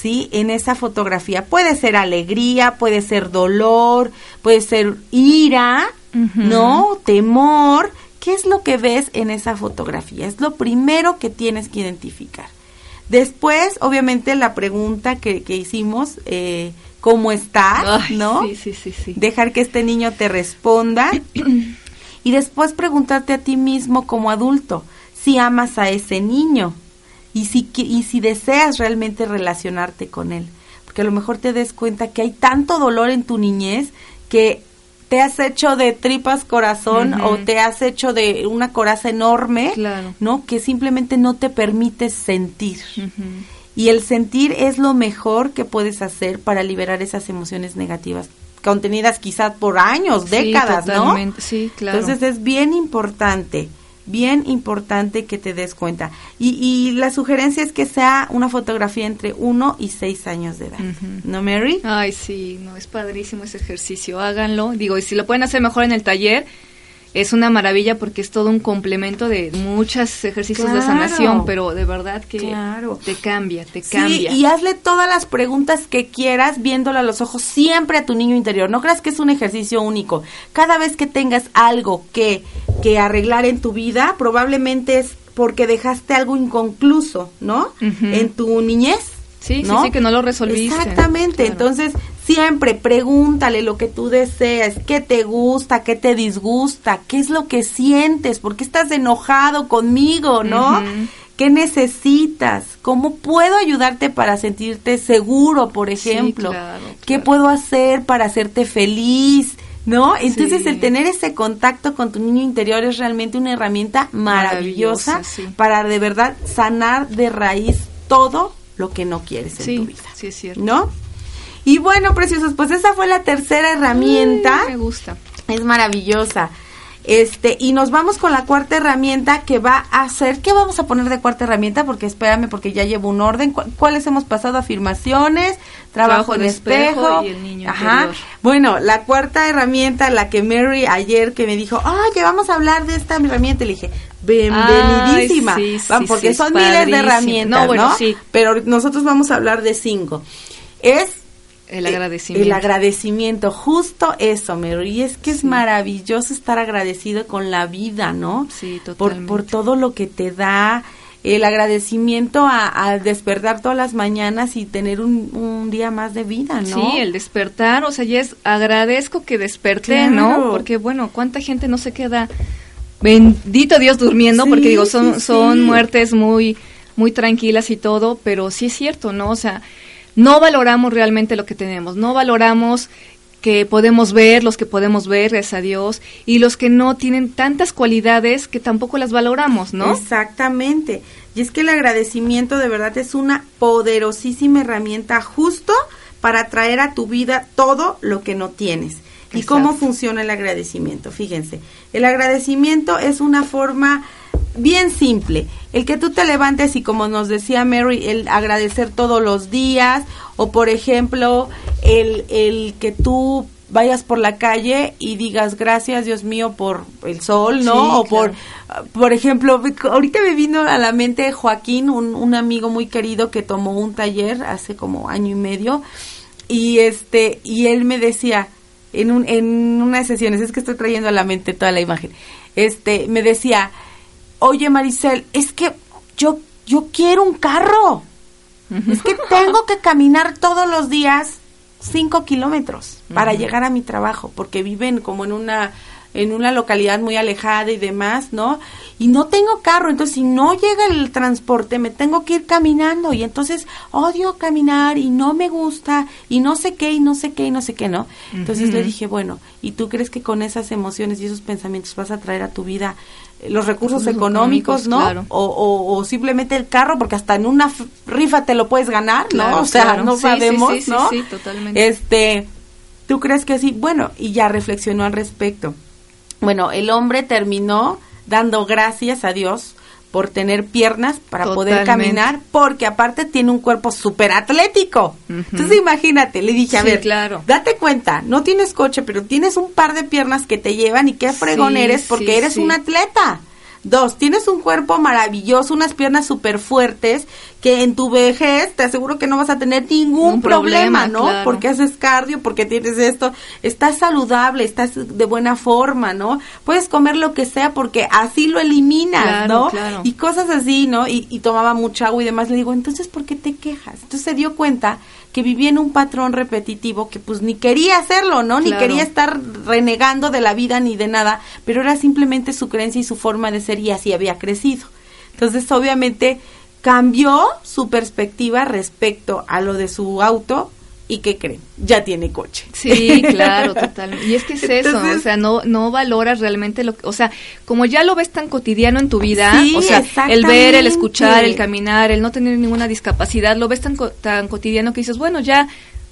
¿sí? En esa fotografía. Puede ser alegría, puede ser dolor, puede ser ira. ¿no? Temor. ¿Qué es lo que ves en esa fotografía? Es lo primero que tienes que identificar. Después, obviamente, la pregunta que, que hicimos, eh, ¿cómo estás? Ay, ¿No? Sí, sí, sí, sí. Dejar que este niño te responda. y después preguntarte a ti mismo como adulto si amas a ese niño y si, y si deseas realmente relacionarte con él. Porque a lo mejor te des cuenta que hay tanto dolor en tu niñez que te has hecho de tripas corazón o te has hecho de una coraza enorme, Claro. ¿no? Que simplemente no te permites sentir. Y el sentir es lo mejor que puedes hacer para liberar esas emociones negativas contenidas quizás por años, Sí, décadas, ¿no? totalmente, Sí, claro. Entonces es bien importante, bien importante que te des cuenta. Y, y la sugerencia es que sea una fotografía entre 1 y 6 años de edad. ¿No, Mary? Ay, sí, no, es padrísimo ese ejercicio, háganlo. Digo, y si lo pueden hacer mejor en el taller, es una maravilla porque es todo un complemento de muchos ejercicios de sanación, pero de verdad que Claro. te cambia, te Sí, cambia. y hazle todas las preguntas que quieras viéndolo a los ojos siempre a tu niño interior. No creas que es un ejercicio único. Cada vez que tengas algo que, que arreglar en tu vida, probablemente es porque dejaste algo inconcluso, ¿no? En tu niñez. Sí, sí, ¿no? sí, que no lo resolviste. Exactamente. Claro. Entonces, siempre pregúntale lo que tú deseas, qué te gusta, qué te disgusta, qué es lo que sientes, por qué estás enojado conmigo, ¿no? ¿Qué necesitas? ¿Cómo puedo ayudarte para sentirte seguro, por Sí, ejemplo? claro, ¿Qué puedo hacer para hacerte feliz? ¿no? Entonces Sí. el tener ese contacto con tu niño interior es realmente una herramienta maravillosa, Maravillosa, sí. para de verdad sanar de raíz todo lo que no quieres en tu Sí, vida, sí es cierto. ¿no? Y bueno, preciosos, pues esa fue la tercera herramienta. Ay, me gusta. Es maravillosa. Este, y nos vamos con la cuarta herramienta que va a ser, ¿qué vamos a poner de cuarta herramienta? Porque espérame, porque ya llevo un orden. ¿Cu- ¿Cuáles hemos pasado? Afirmaciones, trabajo, Trabajo en espejo. espejo y el niño Ajá. interior. Bueno, la cuarta herramienta, la que Mary ayer que me dijo, oye, vamos a hablar de esta herramienta, le dije, bienvenidísima. Ay, sí, sí, porque sí, son es miles de herramientas, No, bueno, ¿no? sí. Pero nosotros vamos a hablar de cinco. Es El eh, agradecimiento. El agradecimiento, justo eso, Mary. Y es que es Sí. maravilloso estar agradecido con la vida, ¿no? Sí, Por, totalmente. por todo lo que te da. El agradecimiento a, a despertar todas las mañanas y tener un, un día más de vida, ¿no? Sí, el despertar, o sea, ya es agradezco que desperté, Claro. ¿no? Porque bueno, cuánta gente no se queda bendito Dios durmiendo, Sí, porque digo, son sí, son muertes muy muy tranquilas y todo, pero sí es cierto, ¿no? O sea, no valoramos realmente lo que tenemos, no valoramos que podemos ver, los que podemos ver, gracias a Dios, y los que no tienen tantas cualidades que tampoco las valoramos, ¿no? Exactamente. Y es que el agradecimiento de verdad es una poderosísima herramienta justo para traer a tu vida todo lo que no tienes. ¿Y Exacto. cómo funciona el agradecimiento? Fíjense, el agradecimiento es una forma bien simple. El que tú te levantes y como nos decía Mary, el agradecer todos los días o por ejemplo el, el que tú vayas por la calle y digas gracias Dios mío por el sol, ¿no? Sí, o por, por ejemplo, ahorita me vino a la mente Joaquín, un, un amigo muy querido que tomó un taller hace como año y medio y este y él me decía en un en unas sesiones es que estoy trayendo a la mente toda la imagen. Este me decía oye Maricel es que yo yo quiero un carro. Es que tengo que caminar todos los días cinco kilómetros para llegar a mi trabajo porque viven como en una en una localidad muy alejada y demás, ¿no? Y no tengo carro, entonces si no llega el transporte me tengo que ir caminando y entonces odio caminar y no me gusta y no sé qué y no sé qué y no sé qué, ¿no? Entonces le dije, bueno, ¿y tú crees que con esas emociones y esos pensamientos vas a traer a tu vida eh, los recursos económicos, económicos, ¿no? claro. O, o, o simplemente el carro, porque hasta en una rifa te lo puedes ganar, ¿no? Claro, o sea, claro. no sí, sabemos, sí, sí, ¿no? sí, totalmente. Este, ¿tú crees que sí? Bueno, y ya reflexionó al respecto. Bueno, el hombre terminó dando gracias a Dios por tener piernas para poder caminar, porque aparte tiene un cuerpo súper atlético. Entonces imagínate, le dije, a Sí, ver, claro. date cuenta, no tienes coche, pero tienes un par de piernas que te llevan y qué fregón Sí, eres porque sí, eres un atleta. Dos, tienes un cuerpo maravilloso, unas piernas súper fuertes, que en tu vejez te aseguro que no vas a tener ningún Un problema, problema, ¿no? claro. Porque haces cardio, porque tienes esto, estás saludable, estás de buena forma, ¿no? Puedes comer lo que sea porque así lo eliminas, Claro, ¿no? claro. Y cosas así, ¿no? Y, y tomaba mucha agua y demás. Le digo, entonces, ¿por qué te quejas? Entonces se dio cuenta que vivía en un patrón repetitivo que pues ni quería hacerlo, ¿no? Ni Claro. quería estar renegando de la vida ni de nada, pero era simplemente su creencia y su forma de ser y así había crecido. Entonces, obviamente, cambió su perspectiva respecto a lo de su auto y ¿qué creen? Ya tiene coche. Sí, claro, totalmente. Y es que es eso, Entonces- o sea, no no valoras realmente lo que, o sea, como ya lo ves tan cotidiano en tu vida, Sí, o sea, el ver, el escuchar, el caminar, el no tener ninguna discapacidad, lo ves tan tan cotidiano que dices, bueno, ya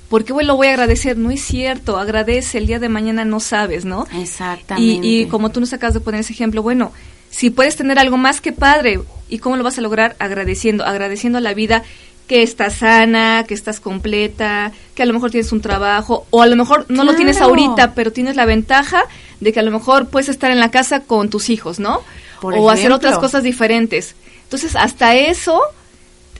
¿Por qué lo voy a agradecer? No es cierto, agradece, el día de mañana no sabes, ¿no? Y, Exactamente. y como tú nos acabas de poner ese ejemplo, bueno, si puedes tener algo más que padre, ¿y cómo lo vas a lograr? Agradeciendo, agradeciendo a la vida que estás sana, que estás completa, que a lo mejor tienes un trabajo, o a lo mejor no lo tienes ahorita, pero tienes la ventaja de que a lo mejor puedes estar en la casa con tus hijos, ¿no? Por o hacer otras cosas diferentes. Entonces, hasta eso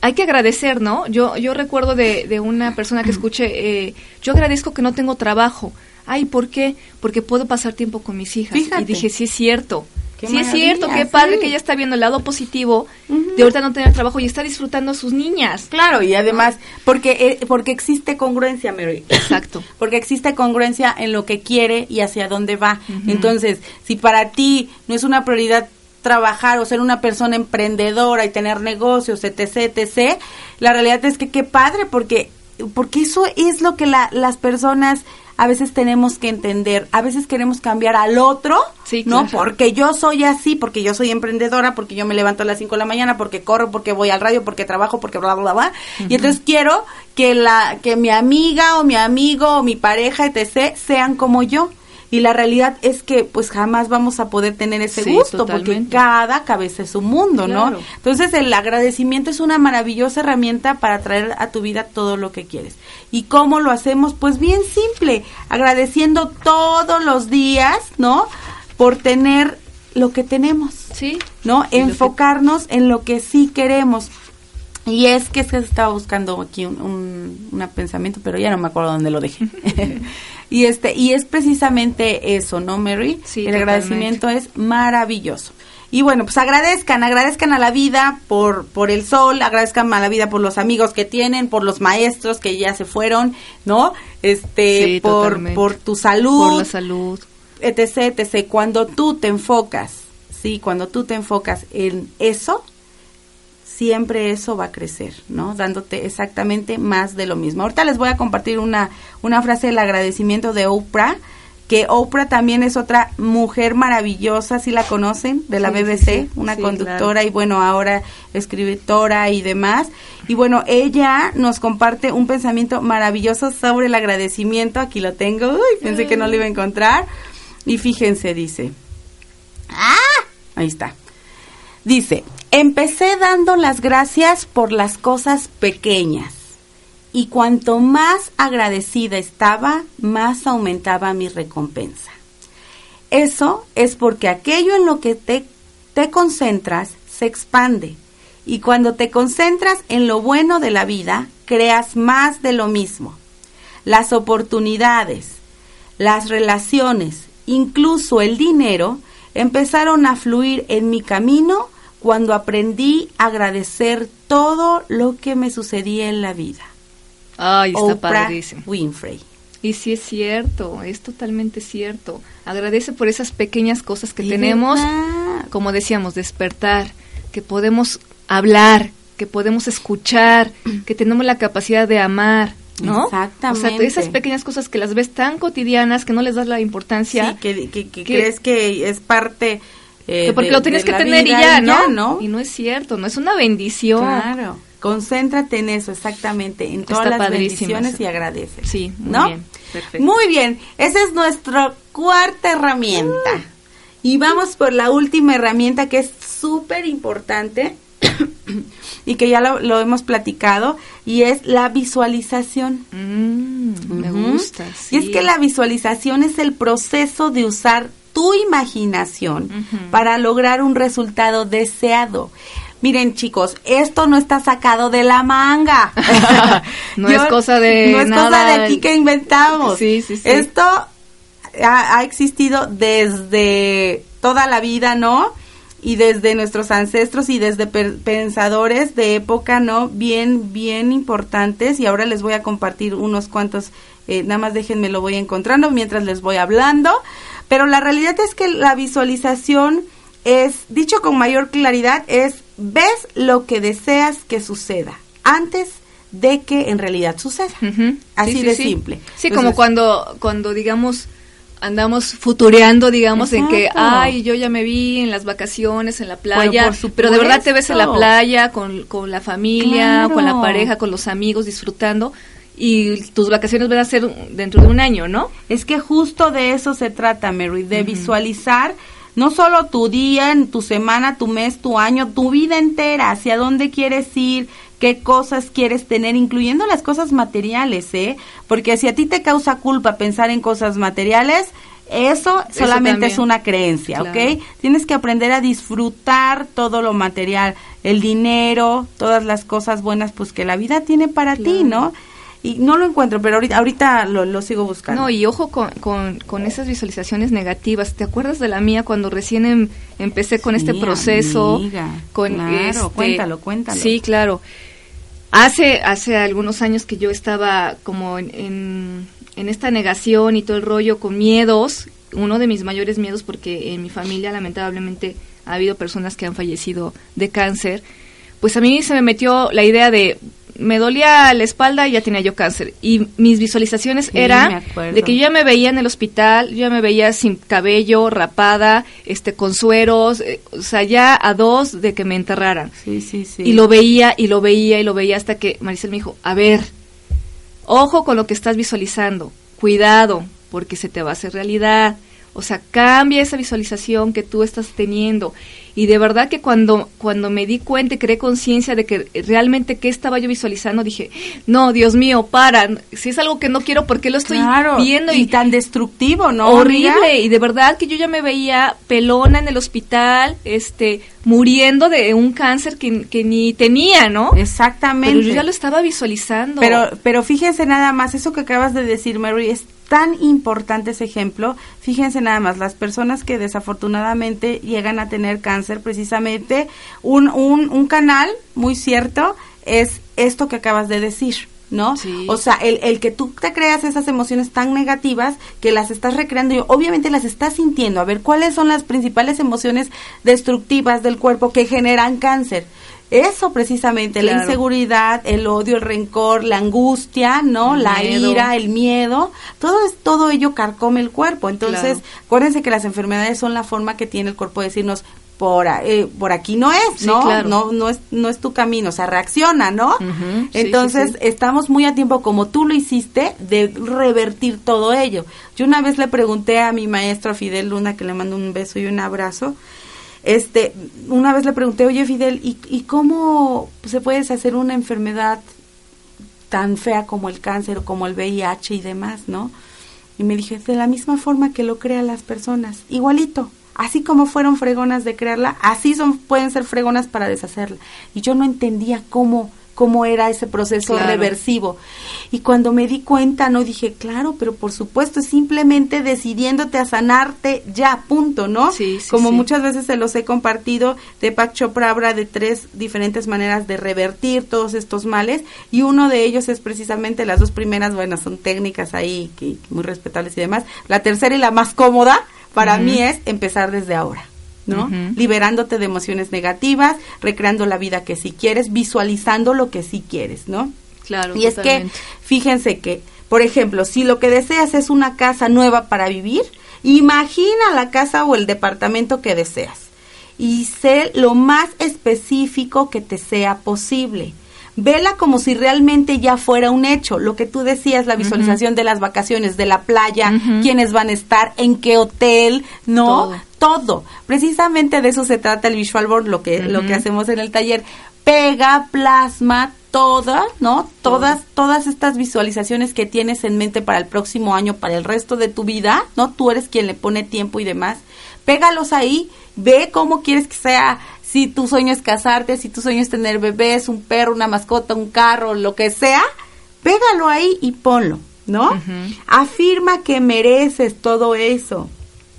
hay que agradecer, ¿no? Yo, yo recuerdo de, de una persona que escuché, eh, yo agradezco que no tengo trabajo. Ay, ¿por qué? Porque puedo pasar tiempo con mis hijas. Fíjate. Y dije, sí es cierto. Qué sí es cierto, qué padre sí. que ella está viendo el lado positivo de ahorita no tener trabajo y está disfrutando a sus niñas. Claro, y además, porque, eh, porque existe congruencia, Mary. Exacto. Porque existe congruencia en lo que quiere y hacia dónde va. Entonces, si para ti no es una prioridad trabajar o ser una persona emprendedora y tener negocios, etc., etc., la realidad es que qué padre, porque, porque eso es lo que la- las personas a veces tenemos que entender, a veces queremos cambiar al otro, Sí, ¿no? claro. Porque yo soy así, porque yo soy emprendedora, porque yo me levanto a las 5 de la mañana, porque corro, porque voy al radio, porque trabajo, porque bla, bla, bla. Y entonces quiero que, la, que mi amiga o mi amigo o mi pareja, etc., sean como yo. Y la realidad es que pues jamás vamos a poder tener ese Sí, gusto, porque cada cabeza es un mundo, ¿no? Entonces el agradecimiento es una maravillosa herramienta para traer a tu vida todo lo que quieres. ¿Y cómo lo hacemos? Pues bien simple, agradeciendo todos los días, ¿no? Por tener lo que tenemos, Sí. ¿no? Enfocarnos en lo que sí queremos. Y es que se estaba buscando aquí un, un una pensamiento, pero ya no me acuerdo dónde lo dejé. y este y es precisamente eso, ¿no, Mary? Sí, El totalmente. agradecimiento es maravilloso. Y bueno, pues agradezcan, agradezcan a la vida por, por el sol, agradezcan a la vida por los amigos que tienen, por los maestros que ya se fueron, ¿no? Este, Sí, por, totalmente. por tu salud, Por la salud. etc, etc. Cuando tú te enfocas, sí, cuando tú te enfocas en eso, siempre eso va a crecer, ¿no? Dándote exactamente más de lo mismo. Ahorita les voy a compartir una, una frase del agradecimiento de Oprah, que Oprah también es otra mujer maravillosa, si la conocen, de la Sí, BBC, sí. una conductora y bueno, ahora escritora y demás. Y bueno, ella nos comparte un pensamiento maravilloso sobre el agradecimiento. Aquí lo tengo. Uy, pensé que no lo iba a encontrar. Y fíjense, dice. ¡Ah! Ahí está. Dice, empecé dando las gracias por las cosas pequeñas. Y cuanto más agradecida estaba, más aumentaba mi recompensa. Eso es porque aquello en lo que te, te concentras se expande. Y cuando te concentras en lo bueno de la vida, creas más de lo mismo. Las oportunidades, las relaciones, incluso el dinero, empezaron a fluir en mi camino cuando aprendí a agradecer todo lo que me sucedía en la vida. Ay, está Oprah padrísimo. Winfrey. Y sí es cierto, es totalmente cierto. Agradece por esas pequeñas cosas que tenemos, ¿verdad? como decíamos, despertar, que podemos hablar, que podemos escuchar, que tenemos la capacidad de amar, ¿no? Exactamente. O sea, esas pequeñas cosas que las ves tan cotidianas que no les das la importancia. Sí, que, que- que que- crees que es parte... eh, que porque de- lo tienes que tener y ya, ¿no? ¿no? Y no es cierto, no es una bendición. Claro. Concéntrate en eso, exactamente, en todas Está las bendiciones eso. y agradece. Sí, muy ¿no? bien, perfecto. Muy bien, esa es nuestra cuarta herramienta. Y vamos por la última herramienta que es súper importante y que ya lo, lo hemos platicado y es la visualización. Mm, me gusta. Y es sí. que la visualización es el proceso de usar tu imaginación para lograr un resultado deseado. Miren chicos, esto no está sacado de la manga. No es cosa de No es cosa nada. de aquí que inventamos. Sí, sí, sí. Esto ha, ha existido desde toda la vida, ¿no? Y desde nuestros ancestros y desde pensadores de época, ¿no? Bien, bien importantes. Y ahora les voy a compartir unos cuantos, eh, nada más déjenme lo voy encontrando mientras les voy hablando. Pero la realidad es que la visualización es, dicho con mayor claridad, es ves lo que deseas que suceda antes de que en realidad suceda. Así Sí, sí, de sí. simple. Sí, Entonces- como cuando, cuando digamos, andamos futureando, digamos, en que, Exacto. ay, yo ya me vi en las vacaciones, en la playa, por pero de verdad te ves en la playa, con, con la familia, Claro. con la pareja, con los amigos, disfrutando, y tus vacaciones van a ser dentro de un año, ¿no? Es que justo de eso se trata, Mary, de visualizar no solo tu día, tu semana, tu mes, tu año, tu vida entera, hacia dónde quieres ir, qué cosas quieres tener, incluyendo las cosas materiales, ¿eh? Porque si a ti te causa culpa pensar en cosas materiales, eso solamente es una creencia, ¿ok? Tienes que aprender a disfrutar todo lo material, el dinero, todas las cosas buenas pues que la vida tiene para ti. ¿no? Y no lo encuentro, pero ahorita, ahorita lo, lo sigo buscando. No, y ojo con, con, con esas visualizaciones negativas. ¿Te acuerdas de la mía cuando recién em- empecé con este proceso? amiga, con claro, este- cuéntalo, cuéntalo. Sí, claro. Hace, hace algunos años que yo estaba como en, en, en esta negación y todo el rollo con miedos. Uno de mis mayores miedos, porque en mi familia lamentablemente ha habido personas que han fallecido de cáncer. Pues a mí se me metió la idea de me dolía la espalda y ya tenía yo cáncer. Y mis visualizaciones Sí, eran de que yo ya me veía en el hospital, yo ya me veía sin cabello, rapada, este, con sueros, eh, o sea, ya a dos de que me enterraran. Sí, sí, sí. Y lo veía y lo veía y lo veía hasta que Maricel me dijo, a ver, ojo con lo que estás visualizando, cuidado, porque se te va a hacer realidad. O sea, cambia esa visualización que tú estás teniendo. Y de verdad que cuando, cuando me di cuenta y creé conciencia de que realmente qué estaba yo visualizando, dije, no, Dios mío, para, si es algo que no quiero, ¿por qué lo estoy Claro, viendo? y, tan destructivo, ¿no? horrible amiga? y de verdad que yo ya me veía pelona en el hospital, este, muriendo de un cáncer que, que ni tenía, ¿no? Exactamente. Pero yo ya lo estaba visualizando. Pero, pero fíjense nada más, eso que acabas de decir, Mary, es tan importante ese ejemplo. Fíjense nada más, las personas que desafortunadamente llegan a tener cáncer, precisamente, un, un, un canal muy cierto es esto que acabas de decir. ¿No? Sí. O sea, el, el que tú te creas esas emociones tan negativas que las estás recreando y obviamente las estás sintiendo. A ver, ¿cuáles son las principales emociones destructivas del cuerpo que generan cáncer? Eso precisamente, la inseguridad, el odio, el rencor, la angustia, ¿no? El la miedo. ira, el miedo, todo es todo ello carcome el cuerpo. Entonces, Claro. acuérdense que las enfermedades son la forma que tiene el cuerpo de decirnos por, eh, por aquí no es, Sí, ¿no? claro. No no es no es tu camino, o sea, reacciona, ¿no? Sí, Entonces, sí. estamos muy a tiempo como tú lo hiciste de revertir todo ello. Yo una vez le pregunté a mi maestro Fidel Luna que le mando un beso y un abrazo. Este, una vez le pregunté, "Oye, Fidel, ¿y, y cómo se puede deshacer una enfermedad tan fea como el cáncer o como el VIH y demás, ¿no? Y me dije, de la misma forma que lo crean las personas, igualito. Así como fueron fregonas de crearla, así son, pueden ser fregonas para deshacerla. Y yo no entendía cómo, cómo era ese proceso Claro. reversivo. Y cuando me di cuenta, no dije, claro, pero por supuesto, es simplemente decidiéndote a sanarte ya, punto, ¿no? Sí, sí, como sí. muchas veces se los he compartido, Deepak Chopra habla de tres diferentes maneras de revertir todos estos males y uno de ellos es precisamente las dos primeras, bueno, son técnicas ahí que muy respetables y demás. La tercera y la más cómoda para mí es empezar desde ahora. ¿No? Liberándote de emociones negativas, recreando la vida que sí quieres, visualizando lo que sí quieres, ¿no? Claro, Y es que, fíjense que, por ejemplo, si lo que deseas es una casa nueva para vivir, imagina la casa o el departamento que deseas y sé lo más específico que te sea posible. Vela como si realmente ya fuera un hecho, lo que tú decías, la visualización de las vacaciones, de la playa, quiénes van a estar, en qué hotel, ¿no? Todo. Todo. Precisamente de eso se trata el visual board, lo que, lo que hacemos en el taller. Pega, plasma, toda, ¿no? Todas, todas estas visualizaciones que tienes en mente para el próximo año, para el resto de tu vida, ¿no? Tú eres quien le pone tiempo y demás. Pégalos ahí, ve cómo quieres que sea, si tu sueño es casarte, si tu sueño es tener bebés, un perro, una mascota, un carro, lo que sea, pégalo ahí y ponlo, ¿no? Afirma que mereces todo eso.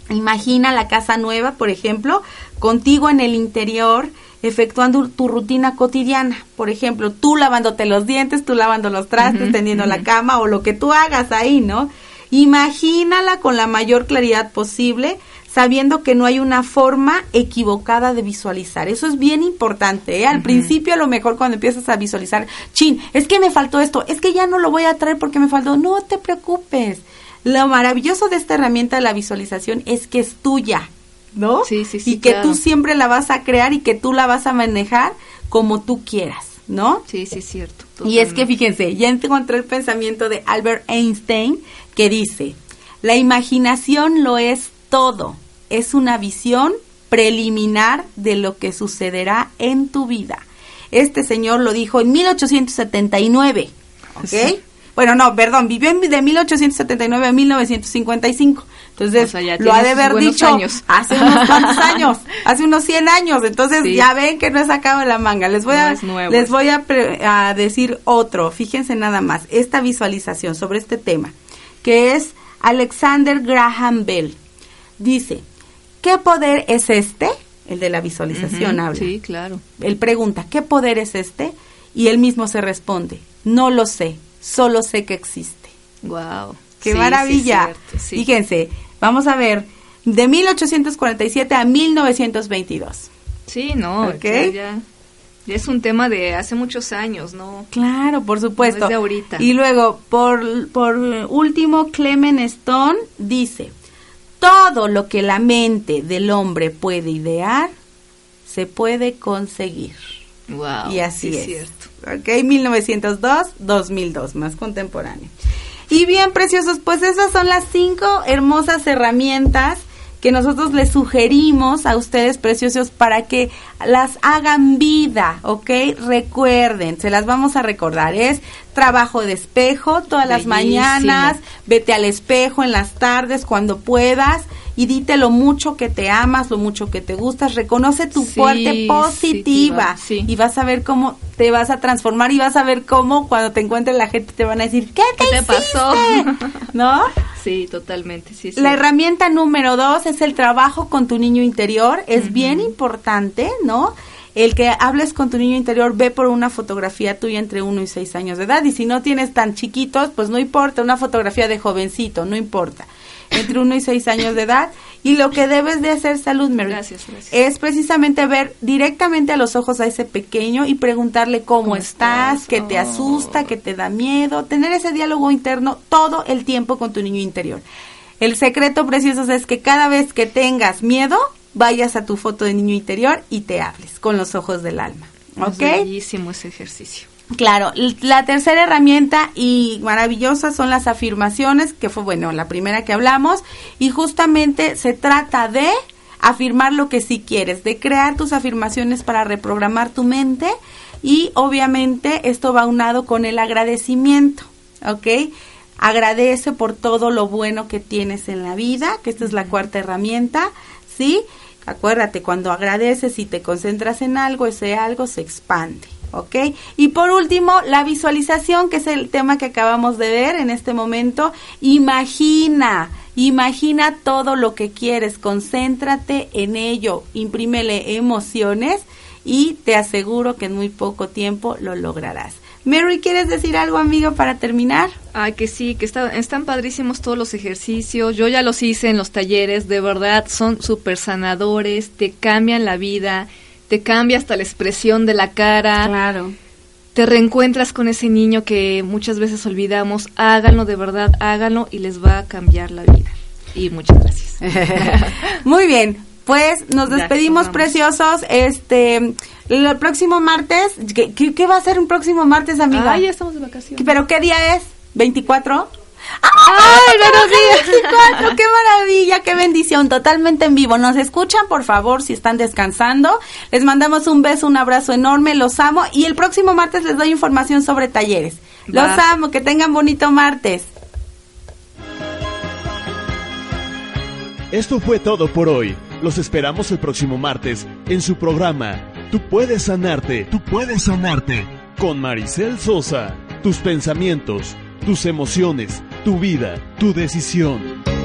Imagina la casa nueva, por ejemplo, contigo en el interior, efectuando tu rutina cotidiana. Por ejemplo, tú lavándote los dientes, tú lavando los trastes, Ujú, tendiendo la cama o lo que tú hagas ahí, ¿no? Imagínala con la mayor claridad posible, sabiendo que no hay una forma equivocada de visualizar. Eso es bien importante, ¿eh? Al principio a lo mejor cuando empiezas a visualizar, chin, es que me faltó esto, es que ya no lo voy a traer porque me faltó. No te preocupes. Lo maravilloso de esta herramienta de la visualización es que es tuya, ¿no? Sí, sí, sí, Y que claro. tú siempre la vas a crear y que tú la vas a manejar como tú quieras, ¿no? Sí, sí, es cierto. Y es que fíjense, ya encontré el pensamiento de Albert Einstein que dice, la imaginación lo es todo, es una visión preliminar de lo que sucederá en tu vida. Este señor lo dijo en 1879, ¿ok? Sí. Bueno, no, perdón, vivió en- de 1879 a 1955. Entonces, O sea, ya lo ha de haber dicho años. hace unos cuantos años, hace unos 100 años. Entonces, Sí. ya ven que no he sacado la manga. Les voy No a nuevo les voy a, pre- a decir otro. Fíjense nada más, esta visualización sobre este tema, que es Alexander Graham Bell. Dice, ¿qué poder es este? El de la visualización Ujú, habla. Sí, claro. Él pregunta, ¿qué poder es este? Y él mismo se responde, no lo sé, solo sé que existe. Wow. ¡Qué maravilla! Fíjense, vamos a ver, de 1847 a 1922. Sí, no, Ok. ya, ya. es un tema de hace muchos años, ¿no? Claro, por supuesto. No es de ahorita. Y luego, por, por último, Clement Stone dice, todo lo que la mente del hombre puede idear, se puede conseguir. Wow. Y así sí es. cierto. Ok, 1902-2002, más contemporáneo. Y bien, preciosos, pues esas son las cinco hermosas herramientas que nosotros les sugerimos a ustedes, preciosos, para que las hagan vida, ¿ok? Recuerden, se las vamos a recordar. Es trabajo de espejo todas las mañanas, vete al espejo en las tardes cuando puedas y dite lo mucho que te amas, lo mucho que te gustas, reconoce tu Sí, positiva sí. y vas a ver cómo te vas a transformar y vas a ver cómo cuando te encuentre la gente te van a decir, ¿qué te, ¿Qué te hiciste?" pasó? ¿No? Sí, totalmente, sí, sí. La herramienta número dos es el trabajo con tu niño interior. Es bien importante, ¿no? El que hables con tu niño interior, ve por una fotografía tuya entre uno y seis años de edad. Y si no tienes tan chiquitos, pues no importa, una fotografía de jovencito, no importa. Entre uno y seis años de edad. Y lo que debes de hacer, salud, Mary, Gracias, gracias. es precisamente ver directamente a los ojos a ese pequeño y preguntarle cómo, ¿Cómo estás, estás? qué te Oh. asusta, qué te da miedo, tener ese diálogo interno todo el tiempo con tu niño interior. El secreto precioso es que cada vez que tengas miedo, vayas a tu foto de niño interior y te hables con los ojos del alma. Es bellísimo ese ejercicio. Claro, la tercera herramienta y maravillosa son las afirmaciones, que fue, bueno, la primera que hablamos, y justamente se trata de afirmar lo que sí quieres, de crear tus afirmaciones para reprogramar tu mente y obviamente esto va unado con el agradecimiento, ¿ok? Agradece por todo lo bueno que tienes en la vida, que esta es la cuarta herramienta, ¿sí? Acuérdate, cuando agradeces y te concentras en algo, ese algo se expande. ¿Ok? Y por último, la visualización, que es el tema que acabamos de ver en este momento. Imagina, imagina todo lo que quieres, concéntrate en ello, imprímele emociones y te aseguro que en muy poco tiempo lo lograrás. Mary, ¿quieres decir algo, amigo, para terminar? Ay, que sí, que está- están padrísimos todos los ejercicios. Yo ya los hice en los talleres, de verdad, son súper sanadores, te cambian la vida, te cambia hasta la expresión de la cara, Claro. te reencuentras con ese niño que muchas veces olvidamos. Háganlo de verdad, háganlo y les va a cambiar la vida. Y muchas gracias. Muy bien, pues nos despedimos preciosos. Este, el próximo martes, ¿qué, qué, qué va a ser un próximo martes, amiga? Ay, ya estamos de vacaciones. ¿Pero qué día es? ¿24? ¡Ay, buenos días! 24, ¡Qué maravilla! ¡Qué bendición! Totalmente en vivo. Nos escuchan, por favor, si están descansando. Les mandamos un beso, un abrazo enorme. Los amo. Y el próximo martes les doy información sobre talleres. Los Va. amo. Que tengan bonito martes. Esto fue todo por hoy. Los esperamos el próximo martes en su programa Tú puedes sanarte, tú puedes sanarte con Maricel Sosa. Tus pensamientos, tus emociones, tu vida, tu decisión.